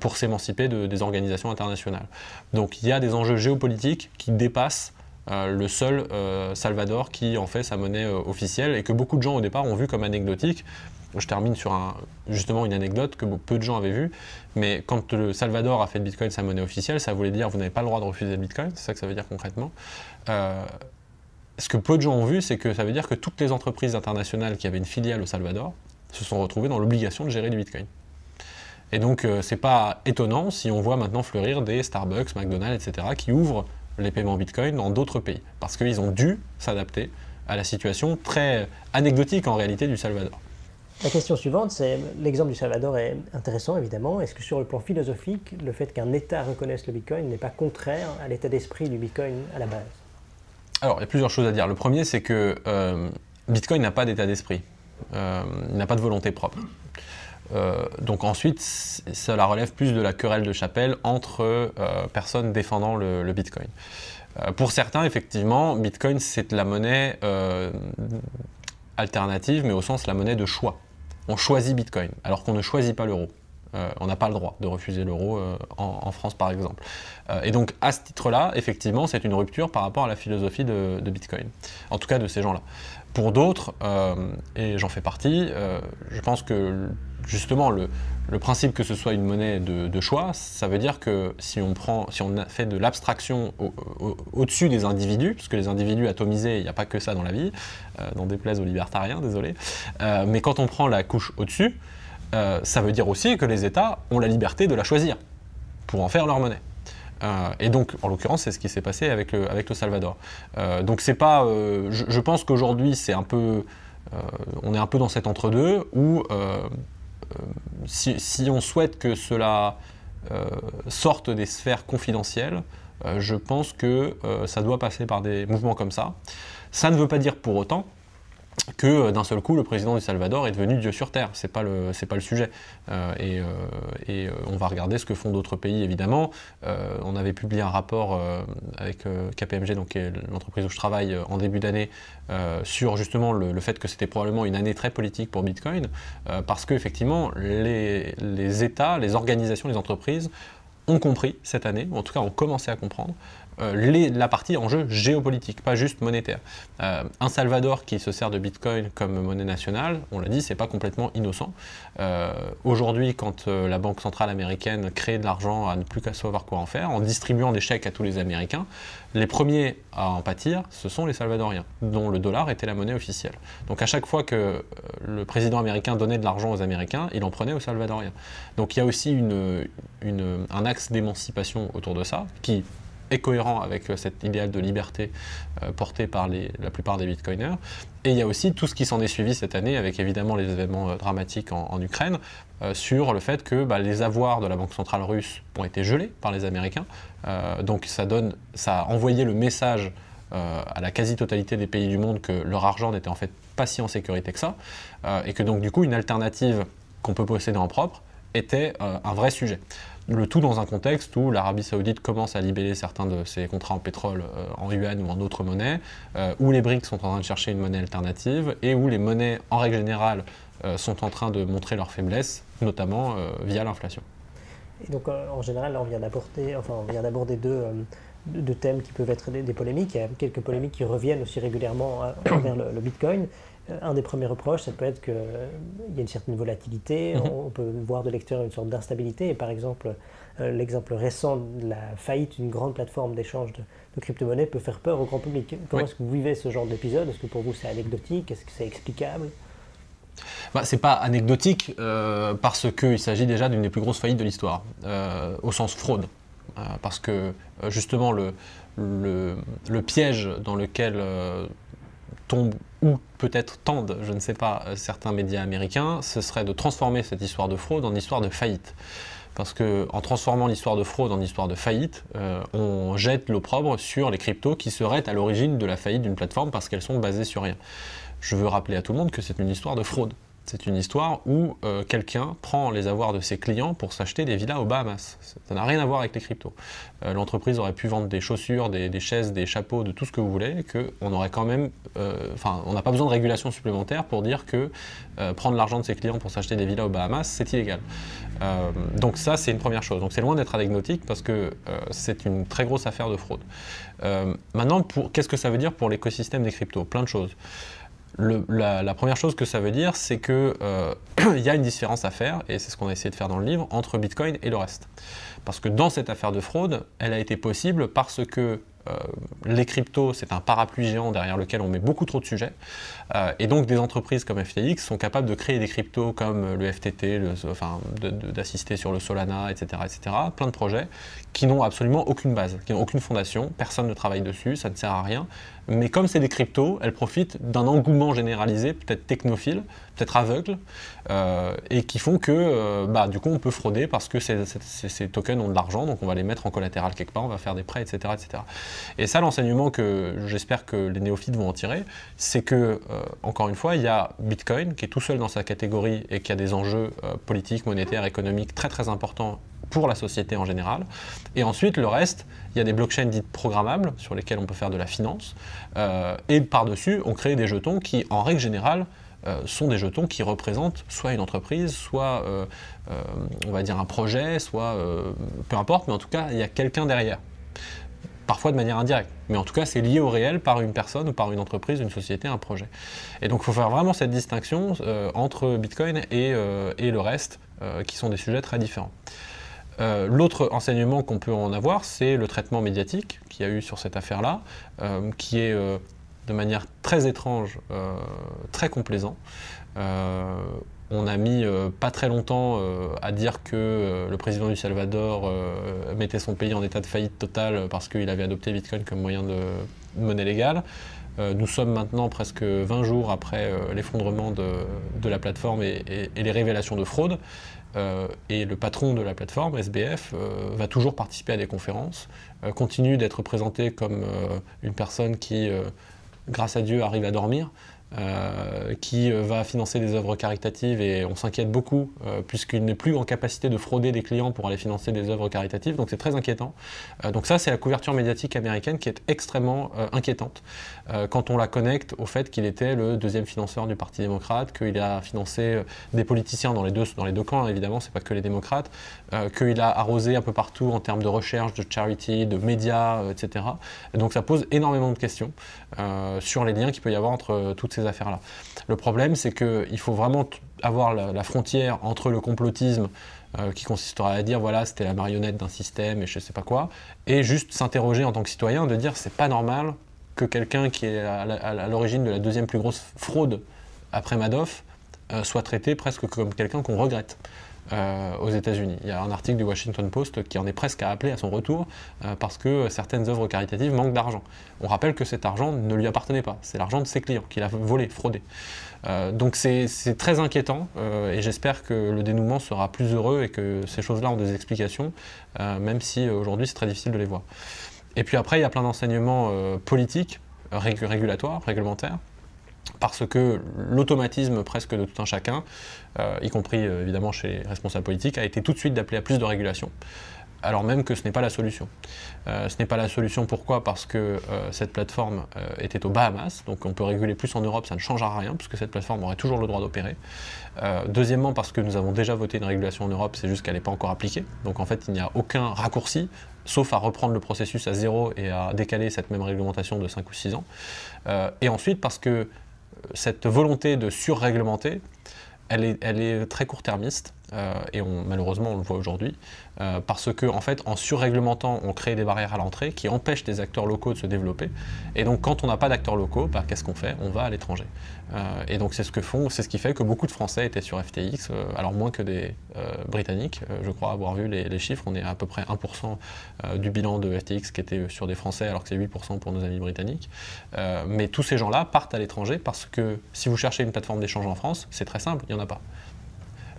pour s'émanciper de, des organisations internationales. Donc il y a des enjeux géopolitiques qui dépassent le seul Salvador qui en fait sa monnaie officielle et que beaucoup de gens au départ ont vu comme anecdotique je termine sur un, justement une anecdote que peu de gens avaient vue, mais quand le Salvador a fait le Bitcoin sa monnaie officielle, ça voulait dire vous n'avez pas le droit de refuser le Bitcoin, c'est ça que ça veut dire concrètement. Euh, ce que peu de gens ont vu, c'est que ça veut dire que toutes les entreprises internationales qui avaient une filiale au Salvador se sont retrouvées dans l'obligation de gérer du Bitcoin. Et donc, euh, c'est pas étonnant si on voit maintenant fleurir des Starbucks, McDonald's, etc., qui ouvrent les paiements Bitcoin dans d'autres pays, parce qu'ils ont dû s'adapter à la situation très anecdotique en réalité du Salvador. La question suivante, c'est l'exemple du Salvador est intéressant évidemment. Est-ce que sur le plan philosophique, le fait qu'un État reconnaisse le Bitcoin n'est pas contraire à l'état d'esprit du Bitcoin à la base? Alors, il y a plusieurs choses à dire. Le premier, c'est que euh, Bitcoin n'a pas d'état d'esprit, euh, il n'a pas de volonté propre. Euh, donc ensuite, cela relève plus de la querelle de chapelle entre personnes défendant le, Bitcoin. pour certains, effectivement, Bitcoin, c'est la monnaie alternative, mais au sens la monnaie de choix on choisit Bitcoin, alors qu'on ne choisit pas l'euro. Euh, on n'a pas le droit de refuser l'euro euh, en, France, par exemple. Euh, et donc, à ce titre-là, effectivement, c'est une rupture par rapport à la philosophie de, Bitcoin, en tout cas de ces gens-là. Pour d'autres, et j'en fais partie, je pense que justement le, principe que ce soit une monnaie de, choix, ça veut dire que si on, prend, si on fait de l'abstraction au-dessus des individus, parce que les individus atomisés, il n'y a pas que ça dans la vie, n'en déplaise aux libertariens, désolé, mais quand on prend la couche au-dessus, euh, ça veut dire aussi que les États ont la liberté de la choisir pour en faire leur monnaie. Euh, et donc, en l'occurrence, c'est ce qui s'est passé avec le, avec le Salvador. Euh, donc, c'est pas. Je, pense qu'aujourd'hui, c'est un peu. on est un peu dans cet entre-deux où, si, on souhaite que cela sorte des sphères confidentielles, je pense que ça doit passer par des mouvements comme ça. Ça ne veut pas dire pour autant que euh, d'un seul coup le président du Salvador est devenu Dieu sur terre. Le c'est pas le sujet. Euh, et, euh, on va regarder ce que font d'autres pays évidemment. on avait publié un rapport avec KPMG, donc l'entreprise où je travaille en début d'année, sur justement le, fait que c'était probablement une année très politique pour Bitcoin, parce que effectivement les, les États, les organisations, les entreprises ont compris cette année, ou en tout cas ont commencé à comprendre, euh, la partie en jeu géopolitique, pas juste monétaire. Euh, un Salvador qui se sert de Bitcoin comme monnaie nationale, on l'a dit, c'est pas complètement innocent. Euh, aujourd'hui, quand la Banque centrale américaine crée de l'argent à ne plus qu'à savoir quoi en faire, en distribuant des chèques à tous les Américains, les premiers à en pâtir, ce sont les Salvadoriens, dont le dollar était la monnaie officielle. Donc à chaque fois que le président américain donnait de l'argent aux Américains, il en prenait aux Salvadoriens. Donc il y a aussi un axe d'émancipation autour de ça, qui est cohérent avec cet idéal de liberté porté par la plupart des bitcoiners. Et il y a aussi tout ce qui s'en est suivi cette année, avec évidemment les événements dramatiques en, Ukraine, sur le fait que bah, les avoirs de la Banque centrale russe ont été gelés par les Américains. donc ça, donne, ça a envoyé le message à la quasi-totalité des pays du monde que leur argent n'était en fait pas si en sécurité que ça, et que donc du coup une alternative qu'on peut posséder en propre était euh, un vrai sujet. Le tout dans un contexte où l'Arabie saoudite commence à libeller certains de ses contrats en pétrole euh, en yuan ou en autres monnaies, euh, où les BRICS sont en train de chercher une monnaie alternative et où les monnaies en règle générale sont en train de montrer leur faiblesse, notamment via l'inflation. Et donc en général, on vient d'aborder, enfin, deux, thèmes qui peuvent être des, polémiques. Il y a quelques polémiques qui reviennent aussi régulièrement [coughs] envers le Bitcoin. Euh, un des premiers reproches, ça peut être qu'il y a une certaine volatilité, mhm. on peut voir de l'extérieur une sorte d'instabilité. Et par exemple, euh, l'exemple récent de la faillite d'une grande plateforme d'échange de, crypto-monnaies peut faire peur au grand public. Comment est-ce que vous vivez ce genre d'épisode? Est-ce que pour vous c'est anecdotique? Est-ce que c'est explicable? Bah, c'est pas anecdotique euh, parce qu'il s'agit déjà d'une des plus grosses faillites de l'histoire, au sens fraude. parce que justement le, le, le, piège dans lequel tombe ou peut-être tendent, je ne sais pas, euh, certains médias américains, ce serait de transformer cette histoire de fraude en histoire de faillite. Parce qu'en transformant l'histoire de fraude en histoire de faillite, euh, on jette l'opprobre sur les cryptos qui seraient à l'origine de la faillite d'une plateforme parce qu'elles sont basées sur rien. Je veux rappeler à tout le monde que c'est une histoire de fraude. C'est une histoire où euh, quelqu'un prend les avoirs de ses clients pour s'acheter des villas aux Bahamas. Ça n'a rien à voir avec les cryptos. Euh, l'entreprise aurait pu vendre des chaussures, des, chaises, des chapeaux, de tout ce que vous voulez, que on aurait quand même, euh, enfin, on n'a pas besoin de régulation supplémentaire pour dire que prendre l'argent de ses clients pour s'acheter des villas aux Bahamas, c'est illégal. donc ça, c'est une première chose. Donc c'est loin d'être anecdotique parce que c'est une très grosse affaire de fraude. maintenant, qu'est-ce que ça veut dire pour l'écosystème des cryptos? Plein de choses la, première chose que ça veut dire, c'est qu'il euh, [clears throat] y a une différence à faire, et c'est ce qu'on a essayé de faire dans le livre, entre Bitcoin et le reste. Parce que dans cette affaire de fraude, elle a été possible parce que euh, les cryptos, c'est un parapluie géant derrière lequel on met beaucoup trop de sujets. Euh, et donc des entreprises comme FTX sont capables de créer des cryptos comme le FTT, enfin, d'assister sur le Solana, etc., etc. Plein de projets qui n'ont absolument aucune base, qui n'ont aucune fondation, personne ne travaille dessus, ça ne sert à rien. Mais comme c'est des cryptos, elles profitent d'un engouement généralisé, peut-être technophile, peut-être aveugle, euh, et qui font que euh, bah, du coup on peut frauder parce que ces, tokens ont de l'argent, donc on va les mettre en collatéral quelque part, on va faire des prêts, etc. etc. Et ça, l'enseignement que j'espère que les néophytes vont en tirer, c'est que, euh, encore une fois, il y a Bitcoin qui est tout seul dans sa catégorie et qui a des enjeux politiques, monétaires, économiques très très importants pour la société en général. Et ensuite, le reste, il y a des blockchains dites programmables sur lesquelles on peut faire de la finance. Euh, et par-dessus, on crée des jetons qui, en règle générale, euh, sont des jetons qui représentent soit une entreprise, soit euh, on va dire un projet, soit peu importe, mais en tout cas, il y a quelqu'un derrière. Parfois de manière indirecte, mais en tout cas, c'est lié au réel par une personne ou par une entreprise, une société, un projet. Et donc, il faut faire vraiment cette distinction entre Bitcoin et, et le reste, qui sont des sujets très différents. Euh, l'autre enseignement qu'on peut en avoir, c'est le traitement médiatique qu'il y a eu sur cette affaire-là, euh, qui est euh, de manière très étrange, très complaisant. on a mis pas très longtemps à dire que le président du Salvador mettait son pays en état de faillite totale parce qu'il avait adopté Bitcoin comme moyen de monnaie légale. nous sommes maintenant presque 20 jours après l'effondrement de, la plateforme et, les révélations de fraude. Euh, et le patron de la plateforme, SBF, euh, va toujours participer à des conférences, euh, continue d'être présenté comme une personne qui, grâce à Dieu, arrive à dormir, euh, qui euh, va financer des œuvres caritatives et on s'inquiète beaucoup euh, puisqu'il n'est plus en capacité de frauder des clients pour aller financer des œuvres caritatives, donc c'est très inquiétant. donc ça c'est la couverture médiatique américaine qui est extrêmement inquiétante quand on la connecte au fait qu'il était le deuxième financeur du Parti démocrate, qu'il a financé des politiciens dans les deux, dans les deux camps évidemment, c'est pas que les démocrates, qu'il a arrosé un peu partout en termes de recherche, de charity, de médias, etc. donc ça pose énormément de questions sur les liens qu'il peut y avoir entre toutes ces affaires-là. Le problème, c'est qu'il faut vraiment avoir la, frontière entre le complotisme euh, qui consistera à dire voilà c'était la marionnette d'un système et je sais pas quoi, et juste s'interroger en tant que citoyen de dire c'est pas normal que quelqu'un qui est à l'origine de la deuxième plus grosse fraude après Madoff euh, soit traité presque comme quelqu'un qu'on regrette. Aux États-Unis. Il y a un article du Washington Post qui en est presque à appeler à son retour parce que certaines œuvres caritatives manquent d'argent. On rappelle que cet argent ne lui appartenait pas, c'est l'argent de ses clients qu'il a volé, fraudé. donc c'est très inquiétant et j'espère que le dénouement sera plus heureux et que ces choses-là ont des explications, même si aujourd'hui c'est très difficile de les voir. Et puis après, il y a plein d'enseignements politiques, régulatoires, réglementaires, parce que l'automatisme presque de tout un chacun, euh, y compris euh, évidemment chez les responsables politiques, a été tout de suite d'appeler à plus de régulation, alors même que ce n'est pas la solution. Euh, ce n'est pas la solution pourquoi? Parce que cette plateforme était aux Bahamas, donc on peut réguler plus en Europe, ça ne changera rien, puisque cette plateforme aurait toujours le droit d'opérer. deuxièmement, parce que nous avons déjà voté une régulation en Europe, c'est juste qu'elle n'est pas encore appliquée, donc en fait il n'y a aucun raccourci, sauf à reprendre le processus à zéro et à décaler cette même réglementation de 5 ou 6 ans. et ensuite parce que cette volonté de surréglementer, elle est, très court-termiste, euh, et malheureusement on le voit aujourd'hui, euh, parce qu'en en fait en surréglementant on crée des barrières à l'entrée qui empêchent les acteurs locaux de se développer, et donc quand on n'a pas d'acteurs locaux, bah, qu'est-ce qu'on fait? On va à l'étranger. Euh, et donc c'est ce que font, c'est ce qui fait que beaucoup de Français étaient sur FTX, alors moins que des Britanniques, je crois avoir vu les, les, chiffres, on est à peu près 1% du bilan de FTX qui était sur des Français alors que c'est 8% pour nos amis britanniques. mais tous ces gens-là partent à l'étranger parce que si vous cherchez une plateforme d'échange en France, c'est très simple, il n'y en a pas.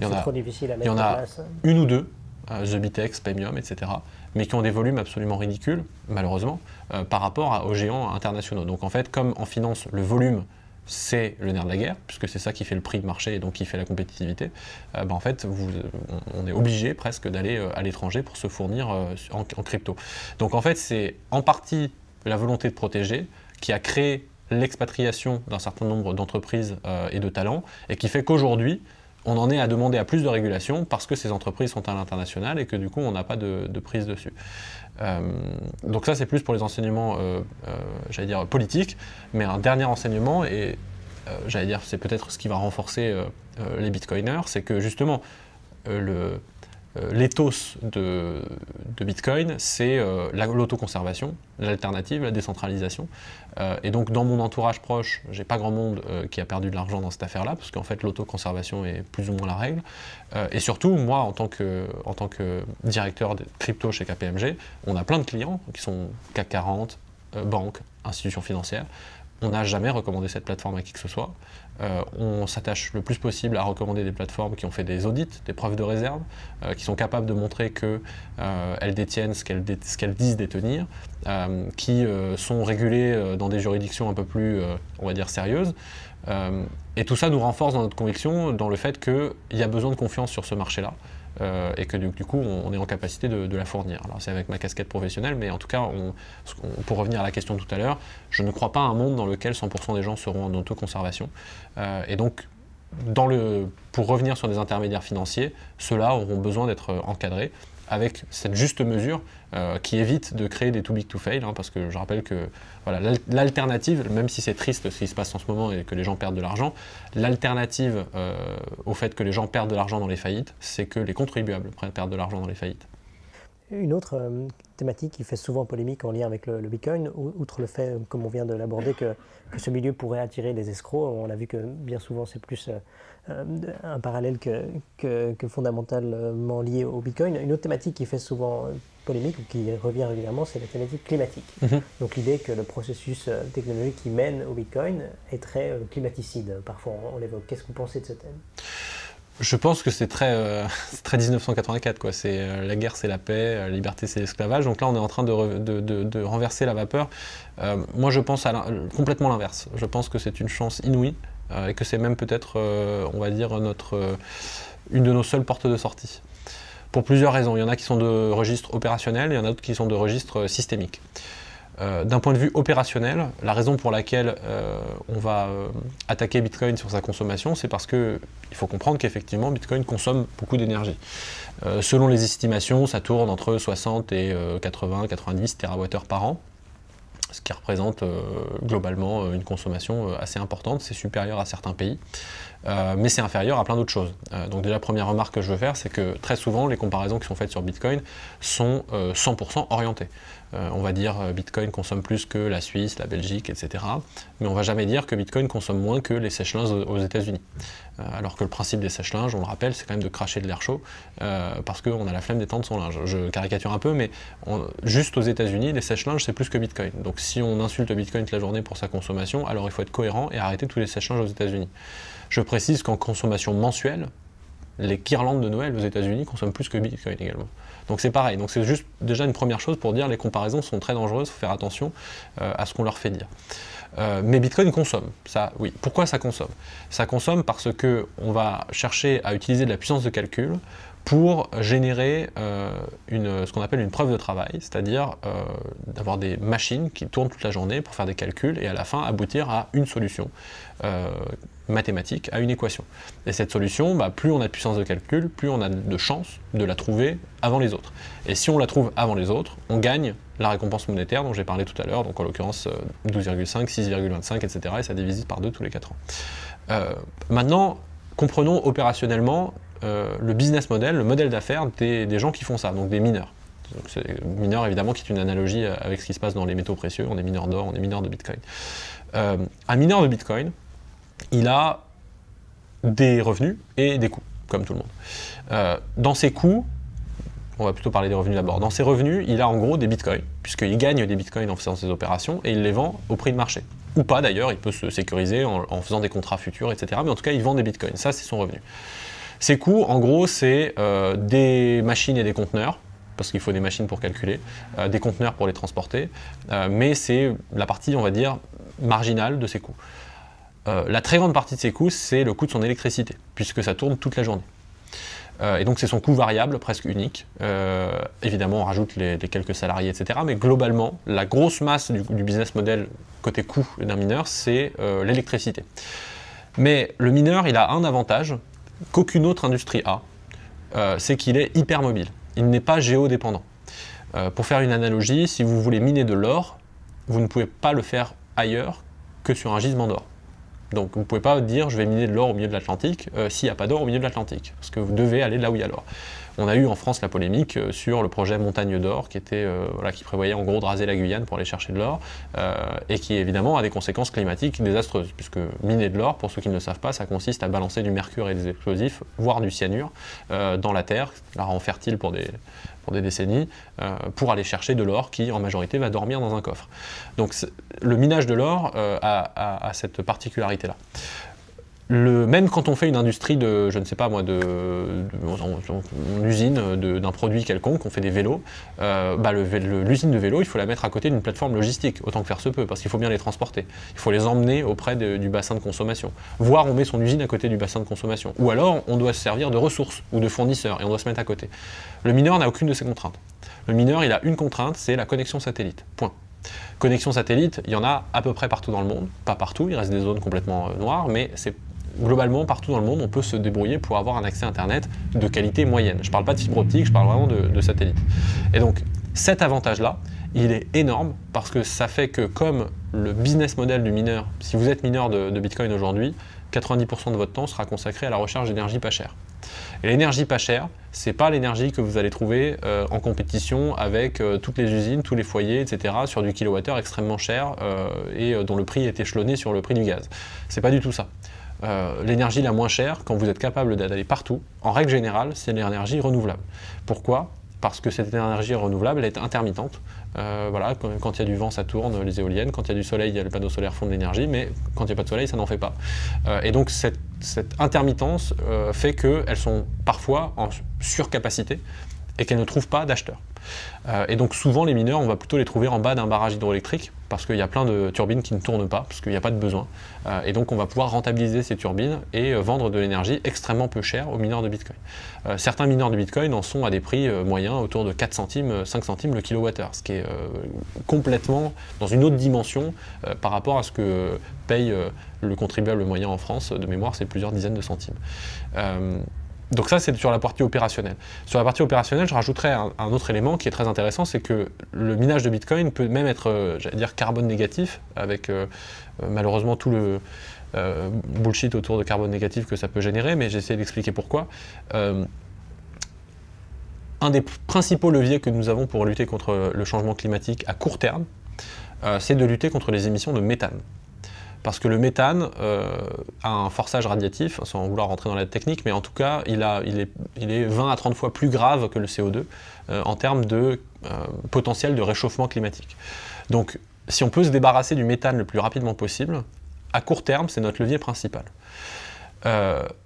Il y en a, trop difficile à mettre il y en a une ou deux, euh, The Bitex, Paymium, etc., mais qui ont des volumes absolument ridicules, malheureusement, euh, par rapport aux géants internationaux. Donc en fait, comme en finance, le volume, c'est le nerf de la guerre, puisque c'est ça qui fait le prix de marché et donc qui fait la compétitivité, euh, bah, en fait, vous, on, est obligé presque d'aller à l'étranger pour se fournir en, crypto. Donc en fait, c'est en partie la volonté de protéger qui a créé l'expatriation d'un certain nombre d'entreprises et de talents, et qui fait qu'aujourd'hui, on en est à demander à plus de régulation parce que ces entreprises sont à l'international et que du coup on n'a pas de, prise dessus. Euh, donc ça c'est plus pour les enseignements, euh, euh, j'allais dire politiques, mais un dernier enseignement et j'allais dire c'est peut-être ce qui va renforcer les bitcoiners, c'est que justement le, l'éthos de, Bitcoin, c'est euh, l'autoconservation, l'alternative, la décentralisation. Euh, et donc dans mon entourage proche, j'ai pas grand monde qui a perdu de l'argent dans cette affaire-là, parce qu'en fait l'autoconservation est plus ou moins la règle. et surtout, moi, en tant que, en tant que directeur de crypto chez KPMG, on a plein de clients qui sont CAC 40, banques, institutions financières. On n'a jamais recommandé cette plateforme à qui que ce soit. Euh, on s'attache le plus possible à recommander des plateformes qui ont fait des audits, des preuves de réserve, euh, qui sont capables de montrer qu'elles euh, détiennent ce qu'elles disent détenir, qui sont régulées dans des juridictions un peu plus, on va dire, sérieuses. et tout ça nous renforce dans notre conviction dans le fait qu'il y a besoin de confiance sur ce marché-là. Euh, et que du, coup on, est en capacité de, la fournir. Alors c'est avec ma casquette professionnelle, mais en tout cas, pour revenir à la question tout à l'heure, je ne crois pas à un monde dans lequel 100% des gens seront en autoconservation. Euh, et donc, pour revenir sur des intermédiaires financiers, ceux-là auront besoin d'être encadrés avec cette juste mesure euh, qui évite de créer des too big to fail, hein, parce que je rappelle que voilà, l'alternative, même si c'est triste ce qui se passe en ce moment et que les gens perdent de l'argent, l'alternative euh, au fait que les gens perdent de l'argent dans les faillites, c'est que les contribuables perdent de l'argent dans les faillites. Une autre euh, thématique qui fait souvent polémique en lien avec le, Bitcoin, outre le fait, comme on vient de l'aborder, que, ce milieu pourrait attirer des escrocs, on a vu que bien souvent c'est plus un parallèle que, que, fondamentalement lié au Bitcoin. Une autre thématique qui fait souvent polémique ou qui revient régulièrement, c'est la thématique climatique. Mhm. Donc l'idée que le processus euh, technologique qui mène au Bitcoin est très climaticide. Parfois on l'évoque. Qu'est-ce que vous pensez de ce thème? Je pense que c'est très, euh, [laughs] très 1984. Quoi. C'est, euh, la guerre, c'est la paix, la liberté, c'est l'esclavage. Donc là, on est en train de, de, renverser la vapeur. Euh, moi, je pense à complètement l'inverse. Je pense que c'est une chance inouïe et que c'est même peut-être, on va dire, notre, une de nos seules portes de sortie. Pour plusieurs raisons. Il y en a qui sont de registre opérationnel, il y en a d'autres qui sont de registre systémique. Euh, d'un point de vue opérationnel, la raison pour laquelle euh, on va euh, attaquer Bitcoin sur sa consommation, c'est parce qu'il faut comprendre qu'effectivement Bitcoin consomme beaucoup d'énergie. selon les estimations, ça tourne entre 60 et 80, 90 TWh par an, ce qui représente globalement une consommation assez importante, c'est supérieur à certains pays. mais c'est inférieur à plein d'autres choses. donc déjà, première remarque que je veux faire, c'est que très souvent, les comparaisons qui sont faites sur Bitcoin sont 100% orientées. On va dire Bitcoin consomme plus que la Suisse, la Belgique, etc. Mais on va jamais dire que Bitcoin consomme moins que les sèche-linges aux États-Unis. alors que le principe des sèche-linges, on le rappelle, c'est quand même de cracher de l'air chaud parce qu'on a la flemme d'étendre son linge. Je caricature un peu, mais juste aux États-Unis, les sèche-linges, c'est plus que Bitcoin. Donc si on insulte Bitcoin toute la journée pour sa consommation, alors il faut être cohérent et arrêter tous les sèche-linges aux États-Unis. Je précise qu'en consommation mensuelle, les guirlandes de Noël aux États-Unis consomment plus que Bitcoin également. Donc c'est pareil. Donc c'est juste déjà une première chose pour dire les comparaisons sont très dangereuses. Il faut faire attention euh, à ce qu'on leur fait dire. Euh, mais Bitcoin consomme, ça oui. Pourquoi ça consomme? Ça consomme parce que on va chercher à utiliser de la puissance de calcul pour générer euh, une, ce qu'on appelle une preuve de travail, c'est-à-dire d'avoir des machines qui tournent toute la journée pour faire des calculs et à la fin aboutir à une solution mathématique, à une équation. Et cette solution, bah, plus on a de puissance de calcul, plus on a de chances de la trouver avant les autres. Et si on la trouve avant les autres, on gagne la récompense monétaire dont j'ai parlé tout à l'heure, donc en l'occurrence 12,5, 6,25, etc. Et ça divise par deux tous les 4 ans. maintenant, comprenons opérationnellement euh, le business model, le modèle d'affaires des, gens qui font ça, donc des mineurs. Donc mineurs évidemment qui est une analogie avec ce qui se passe dans les métaux précieux, on est mineur d'or, on est mineur de Bitcoin. Euh, un mineur de Bitcoin, il a des revenus et des coûts, comme tout le monde. Euh, dans ses coûts, on va plutôt parler des revenus d'abord. Dans ses revenus, il a en gros des bitcoins, puisqu'il gagne des bitcoins en faisant ses opérations et il les vend au prix de marché. Ou pas d'ailleurs, il peut se sécuriser en, faisant des contrats futurs, etc. Mais en tout cas, il vend des bitcoins. Ça, c'est son revenu. Ces coûts, en gros, c'est euh, des machines et des conteneurs, parce qu'il faut des machines pour calculer, euh, des conteneurs pour les transporter, mais c'est la partie, on va dire, marginale de ces coûts. La très grande partie de ces coûts, c'est le coût de son électricité, puisque ça tourne toute la journée. et donc c'est son coût variable, presque unique. évidemment, on rajoute les, quelques salariés, etc. Mais globalement, la grosse masse du, business model côté coût d'un mineur, c'est l'électricité. Mais le mineur, il a un avantage, qu'aucune autre industrie a, euh, c'est qu'il est hyper mobile. Il n'est pas géodépendant. Euh, pour faire une analogie, si vous voulez miner de l'or, vous ne pouvez pas le faire ailleurs que sur un gisement d'or. Donc vous ne pouvez pas dire je vais miner de l'or au milieu de l'Atlantique euh, s'il n'y a pas d'or au milieu de l'Atlantique, parce que vous devez aller là où il y a l'or. On a eu en France la polémique euh, sur le projet Montagne d'Or, euh, qui prévoyait en gros de raser la Guyane pour aller chercher de l'or, euh, et qui évidemment a des conséquences climatiques désastreuses, puisque miner de l'or, pour ceux qui ne le savent pas, ça consiste à balancer du mercure et des explosifs, voire du cyanure, dans la terre, la rend fertile pour des, pour des décennies, pour aller chercher de l'or qui en majorité va dormir dans un coffre. Donc le minage de l'or a, cette particularité-là même quand on fait une industrie de, je ne sais pas moi, de, une usine d'un produit quelconque, on fait des vélos, euh, bah, l'usine de vélo, il faut la mettre à côté d'une plateforme logistique, autant que faire se peut, parce qu'il faut bien les transporter. Il faut les emmener auprès du bassin de consommation. Voire on met son usine à côté du bassin de consommation. Ou alors on doit se servir de ressources ou de fournisseurs et on doit se mettre à côté. Le mineur n'a aucune de ces contraintes. Le mineur, il a une contrainte, c'est la connexion satellite. Point. Connexion satellite, il y en a à peu près partout dans le monde. Pas partout, il reste des zones complètement euh, noires, mais c'est globalement, partout dans le monde, on peut se débrouiller pour avoir un accès Internet de qualité moyenne. Je ne parle pas de fibre optique, je parle vraiment de, satellite. Et donc, cet avantage-là, il est énorme parce que ça fait que comme le business model du mineur, si vous êtes mineur de, Bitcoin aujourd'hui, 90% de votre temps sera consacré à la recherche d'énergie pas chère. Et l'énergie pas chère, c'est pas l'énergie que vous allez trouver euh, en compétition avec euh, toutes les usines, tous les foyers, etc., sur du kilowattheure extrêmement cher euh, et dont le prix est échelonné sur le prix du gaz. C'est pas du tout ça. Euh, l'énergie la moins chère, quand vous êtes capable d'aller partout, en règle générale, c'est l'énergie renouvelable. Pourquoi? Parce que cette énergie renouvelable est intermittente. Euh, voilà, quand, il y a du vent, ça tourne, les éoliennes. Quand il y a du soleil, les panneaux solaires font de l'énergie, mais quand il n'y a pas de soleil, ça n'en fait pas. Euh, et donc cette, cette intermittence fait qu'elles sont parfois en surcapacité et qu'elles ne trouvent pas d'acheteurs. Euh, et donc souvent les mineurs, on va plutôt les trouver en bas d'un barrage hydroélectrique parce qu'il y a plein de turbines qui ne tournent pas, parce qu'il n'y a pas de besoin. Euh, et donc on va pouvoir rentabiliser ces turbines et euh, vendre de l'énergie extrêmement peu chère aux mineurs de Bitcoin. certains mineurs de Bitcoin en sont à des prix moyens autour de 4 centimes, 5 centimes le kilowattheure, ce qui est complètement dans une autre dimension par rapport à ce que paye le contribuable moyen en France. De mémoire, c'est plusieurs dizaines de centimes. Donc ça, c'est sur la partie opérationnelle. Sur la partie opérationnelle, je rajouterais un, autre élément qui est très intéressant, c'est que le minage de Bitcoin peut même être, euh, j'allais dire, carbone négatif, avec euh, euh, malheureusement tout le bullshit autour de carbone négatif que ça peut générer, mais j'essaie d'expliquer pourquoi. un des principaux leviers que nous avons pour lutter contre le changement climatique à court terme, c'est de lutter contre les émissions de méthane parce que le méthane euh, a un forçage radiatif, sans vouloir rentrer dans la technique, mais en tout cas, il, est, 20 à 30 fois plus grave que le CO2 euh, en termes de euh, potentiel de réchauffement climatique. Donc, si on peut se débarrasser du méthane le plus rapidement possible, à court terme, c'est notre levier principal.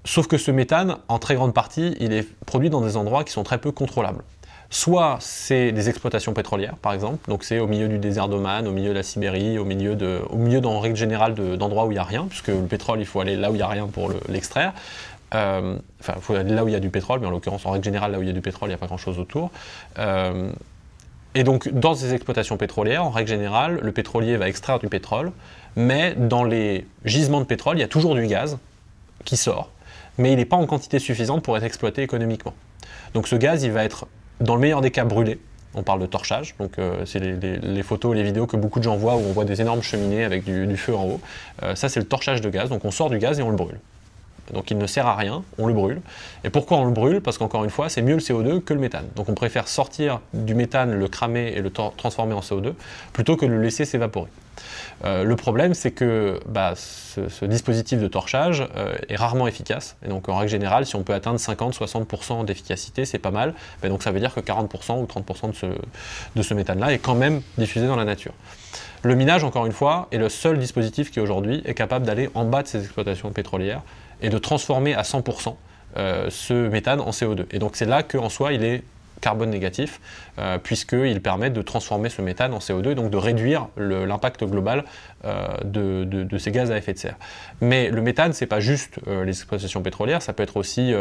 sauf que ce méthane, en très grande partie, il est produit dans des endroits qui sont très peu contrôlables. Soit c'est des exploitations pétrolières, par exemple, donc c'est au milieu du désert d'Oman, au milieu de la Sibérie, au milieu, de, au milieu en règle générale d'endroits où il n'y a rien, puisque le pétrole, il faut aller là où il n'y a rien pour l'extraire. Euh, enfin, il faut aller là où il y a du pétrole, mais en l'occurrence, en règle générale, là où il y a du pétrole, il n'y a pas grand-chose autour. Euh, et donc, dans ces exploitations pétrolières, en règle générale, le pétrolier va extraire du pétrole, mais dans les gisements de pétrole, il y a toujours du gaz qui sort, mais il n'est pas en quantité suffisante pour être exploité économiquement. Donc ce gaz, il va être dans le meilleur des cas brûlés. On parle de torchage, donc euh, c'est les, photos et les vidéos que beaucoup de gens voient où on voit des énormes cheminées avec du, feu en haut. Euh, ça, c'est le torchage de gaz, donc on sort du gaz et on le brûle. Donc il ne sert à rien, on le brûle. Et pourquoi on le brûle? Parce qu'encore une fois, c'est mieux le CO2 que le méthane. Donc on préfère sortir du méthane, le cramer et le transformer en CO2, plutôt que de le laisser s'évaporer. Euh, le problème, c'est que bah, ce, dispositif de torchage euh, est rarement efficace. Et donc, en règle générale, si on peut atteindre 50-60% d'efficacité, c'est pas mal. Donc, ça veut dire que 40% ou 30% de ce, de ce méthane-là est quand même diffusé dans la nature. Le minage, encore une fois, est le seul dispositif qui aujourd'hui est capable d'aller en bas de ces exploitations pétrolières et de transformer à 100% euh, ce méthane en CO2. Et donc c'est là qu'en soi il est carbone négatif, euh, puisqu'il permet de transformer ce méthane en CO2 et donc de réduire l'impact global euh, de, ces gaz à effet de serre. Mais le méthane, ce n'est pas juste les exploitations pétrolières, ça peut être aussi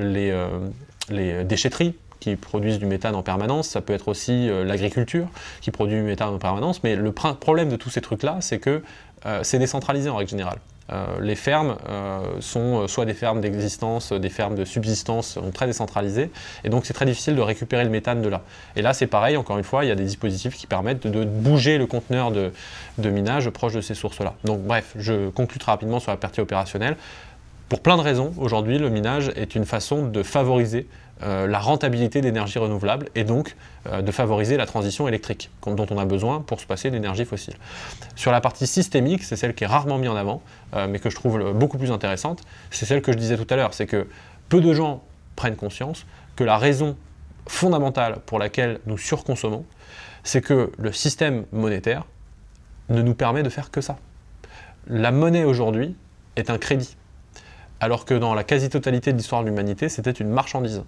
les, les déchetteries qui produisent du méthane en permanence, ça peut être aussi l'agriculture qui produit du méthane en permanence, mais le problème de tous ces trucs-là, c'est que c'est décentralisé en règle générale. Euh, les fermes euh, sont euh, soit des fermes d'existence, des fermes de subsistance, sont très décentralisées, et donc c'est très difficile de récupérer le méthane de là. Et là, c'est pareil, encore une fois, il y a des dispositifs qui permettent de, bouger le conteneur de, minage proche de ces sources-là. Donc bref, je conclue très rapidement sur la partie opérationnelle. Pour plein de raisons, aujourd'hui, le minage est une façon de favoriser euh, la rentabilité d'énergie renouvelable et donc euh, de favoriser la transition électrique dont on a besoin pour se passer d'énergie fossile. Sur la partie systémique, c'est celle qui est rarement mise en avant, euh, mais que je trouve beaucoup plus intéressante, c'est celle que je disais tout à l'heure, c'est que peu de gens prennent conscience que la raison fondamentale pour laquelle nous surconsommons, c'est que le système monétaire ne nous permet de faire que ça. La monnaie aujourd'hui est un crédit, alors que dans la quasi-totalité de l'histoire de l'humanité, c'était une marchandise.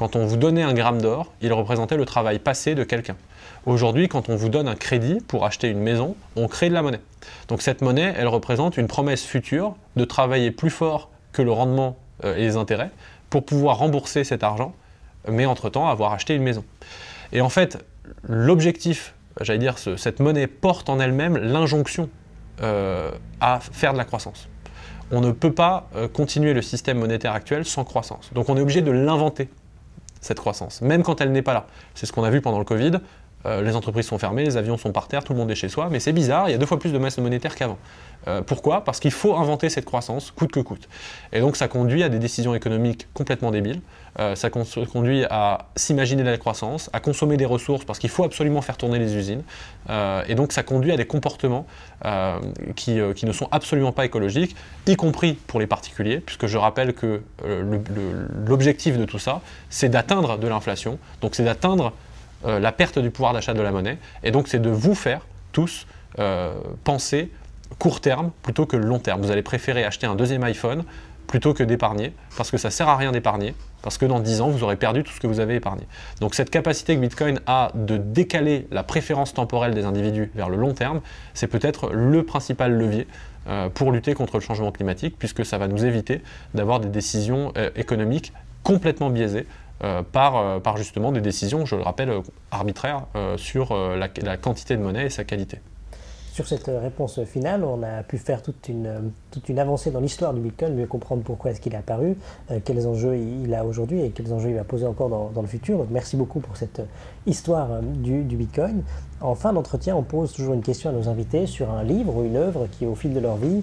Quand on vous donnait un gramme d'or, il représentait le travail passé de quelqu'un. Aujourd'hui, quand on vous donne un crédit pour acheter une maison, on crée de la monnaie. Donc cette monnaie, elle représente une promesse future de travailler plus fort que le rendement euh, et les intérêts pour pouvoir rembourser cet argent, mais entre-temps avoir acheté une maison. Et en fait, l'objectif, j'allais dire, cette monnaie porte en elle-même l'injonction euh, à faire de la croissance. On ne peut pas euh, continuer le système monétaire actuel sans croissance. Donc on est obligé de l'inventer cette croissance, même quand elle n'est pas là. C'est ce qu'on a vu pendant le Covid. Euh, les entreprises sont fermées, les avions sont par terre, tout le monde est chez soi, mais c'est bizarre, il y a deux fois plus de masse monétaire qu'avant. Euh, pourquoi? Parce qu'il faut inventer cette croissance, coûte que coûte. Et donc ça conduit à des décisions économiques complètement débiles, euh, ça conduit à s'imaginer de la croissance, à consommer des ressources parce qu'il faut absolument faire tourner les usines, et donc ça conduit à des comportements qui, ne sont absolument pas écologiques, y compris pour les particuliers, puisque je rappelle que l'objectif de tout ça, c'est d'atteindre de l'inflation, donc c'est d'atteindre euh, la perte du pouvoir d'achat de la monnaie. Et donc c'est de vous faire tous euh, penser court terme plutôt que long terme. Vous allez préférer acheter un deuxième iPhone plutôt que d'épargner, parce que ça sert à rien d'épargner, parce que dans 10 ans, vous aurez perdu tout ce que vous avez épargné. Donc cette capacité que Bitcoin a de décaler la préférence temporelle des individus vers le long terme, c'est peut-être le principal levier euh, pour lutter contre le changement climatique, puisque ça va nous éviter d'avoir des décisions économiques complètement biaisées euh, par, euh, justement des décisions, je le rappelle, arbitraires euh, sur la, quantité de monnaie et sa qualité. Sur cette réponse finale, on a pu faire toute une, toute une avancée dans l'histoire du Bitcoin, mieux comprendre pourquoi est-ce qu'il est apparu, quels enjeux il a aujourd'hui et quels enjeux il va poser encore dans, le futur. Merci beaucoup pour cette histoire du, Bitcoin. En fin d'entretien, on pose toujours une question à nos invités sur un livre ou une œuvre qui, au fil de leur vie,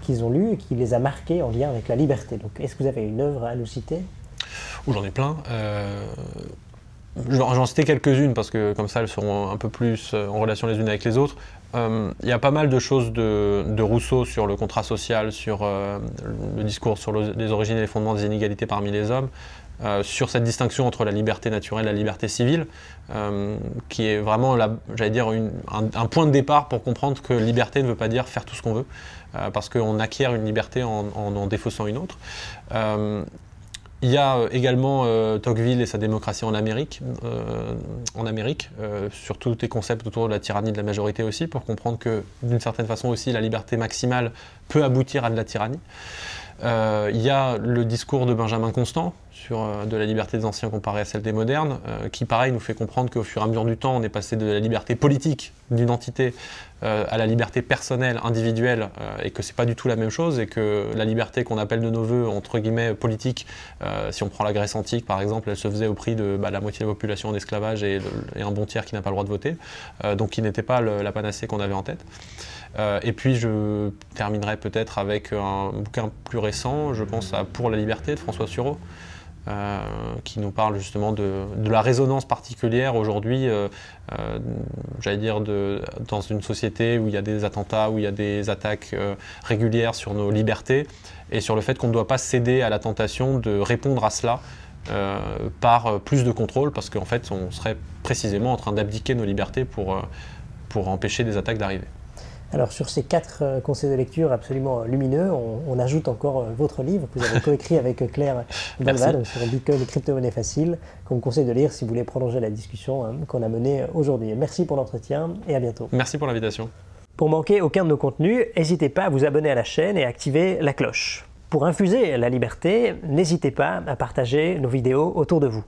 qu'ils ont lu et qui les a marqués en lien avec la liberté. Donc est-ce que vous avez une œuvre à nous citer? J'en ai plein. J'en citais quelques-unes parce que comme ça elles seront un peu plus en relation les unes avec les autres. Il y a pas mal de choses de, Rousseau sur le contrat social, sur le discours sur les origines et les fondements des inégalités parmi les hommes. Euh, sur cette distinction entre la liberté naturelle et la liberté civile, euh, qui est vraiment, j'allais dire, un, point de départ pour comprendre que liberté ne veut pas dire faire tout ce qu'on veut, euh, parce qu'on acquiert une liberté en en, défaussant une autre. Il y a également Tocqueville et sa démocratie en Amérique, en Amérique sur tous les concepts autour de la tyrannie de la majorité aussi, pour comprendre que d'une certaine façon aussi la liberté maximale peut aboutir à de la tyrannie. Euh, il y a le discours de Benjamin Constant sur euh, de la liberté des anciens comparée à celle des modernes, euh, qui pareil nous fait comprendre qu'au fur et à mesure du temps, on est passé de la liberté politique d'une entité à la liberté personnelle, individuelle, et que c'est pas du tout la même chose, et que la liberté qu'on appelle de nos voeux, entre guillemets, politique, si on prend la Grèce antique par exemple, elle se faisait au prix de bah, la moitié de la population en esclavage et, un bon tiers qui n'a pas le droit de voter, donc qui n'était pas la panacée qu'on avait en tête. Euh, et puis je terminerai peut-être avec un bouquin plus récent, je pense à Pour la liberté de François Sureau. Euh, qui nous parle justement de, la résonance particulière aujourd'hui, euh, j'allais dire, dans une société où il y a des attentats, où il y a des attaques régulières sur nos libertés, et sur le fait qu'on ne doit pas céder à la tentation de répondre à cela par plus de contrôle, parce qu'en fait, on serait précisément en train d'abdiquer nos libertés pour, pour empêcher des attaques d'arriver. Alors sur ces quatre euh, conseils de lecture absolument lumineux, on, ajoute encore euh, votre livre que vous avez coécrit avec euh, Claire [laughs] Valval sur Bitcoin et crypto-monnaie facile, qu'on vous conseille de lire si vous voulez prolonger la discussion hein, qu'on a menée aujourd'hui. Merci pour l'entretien et à bientôt. Merci pour l'invitation. Pour manquer aucun de nos contenus, n'hésitez pas à vous abonner à la chaîne et activer la cloche. Pour infuser la liberté, n'hésitez pas à partager nos vidéos autour de vous.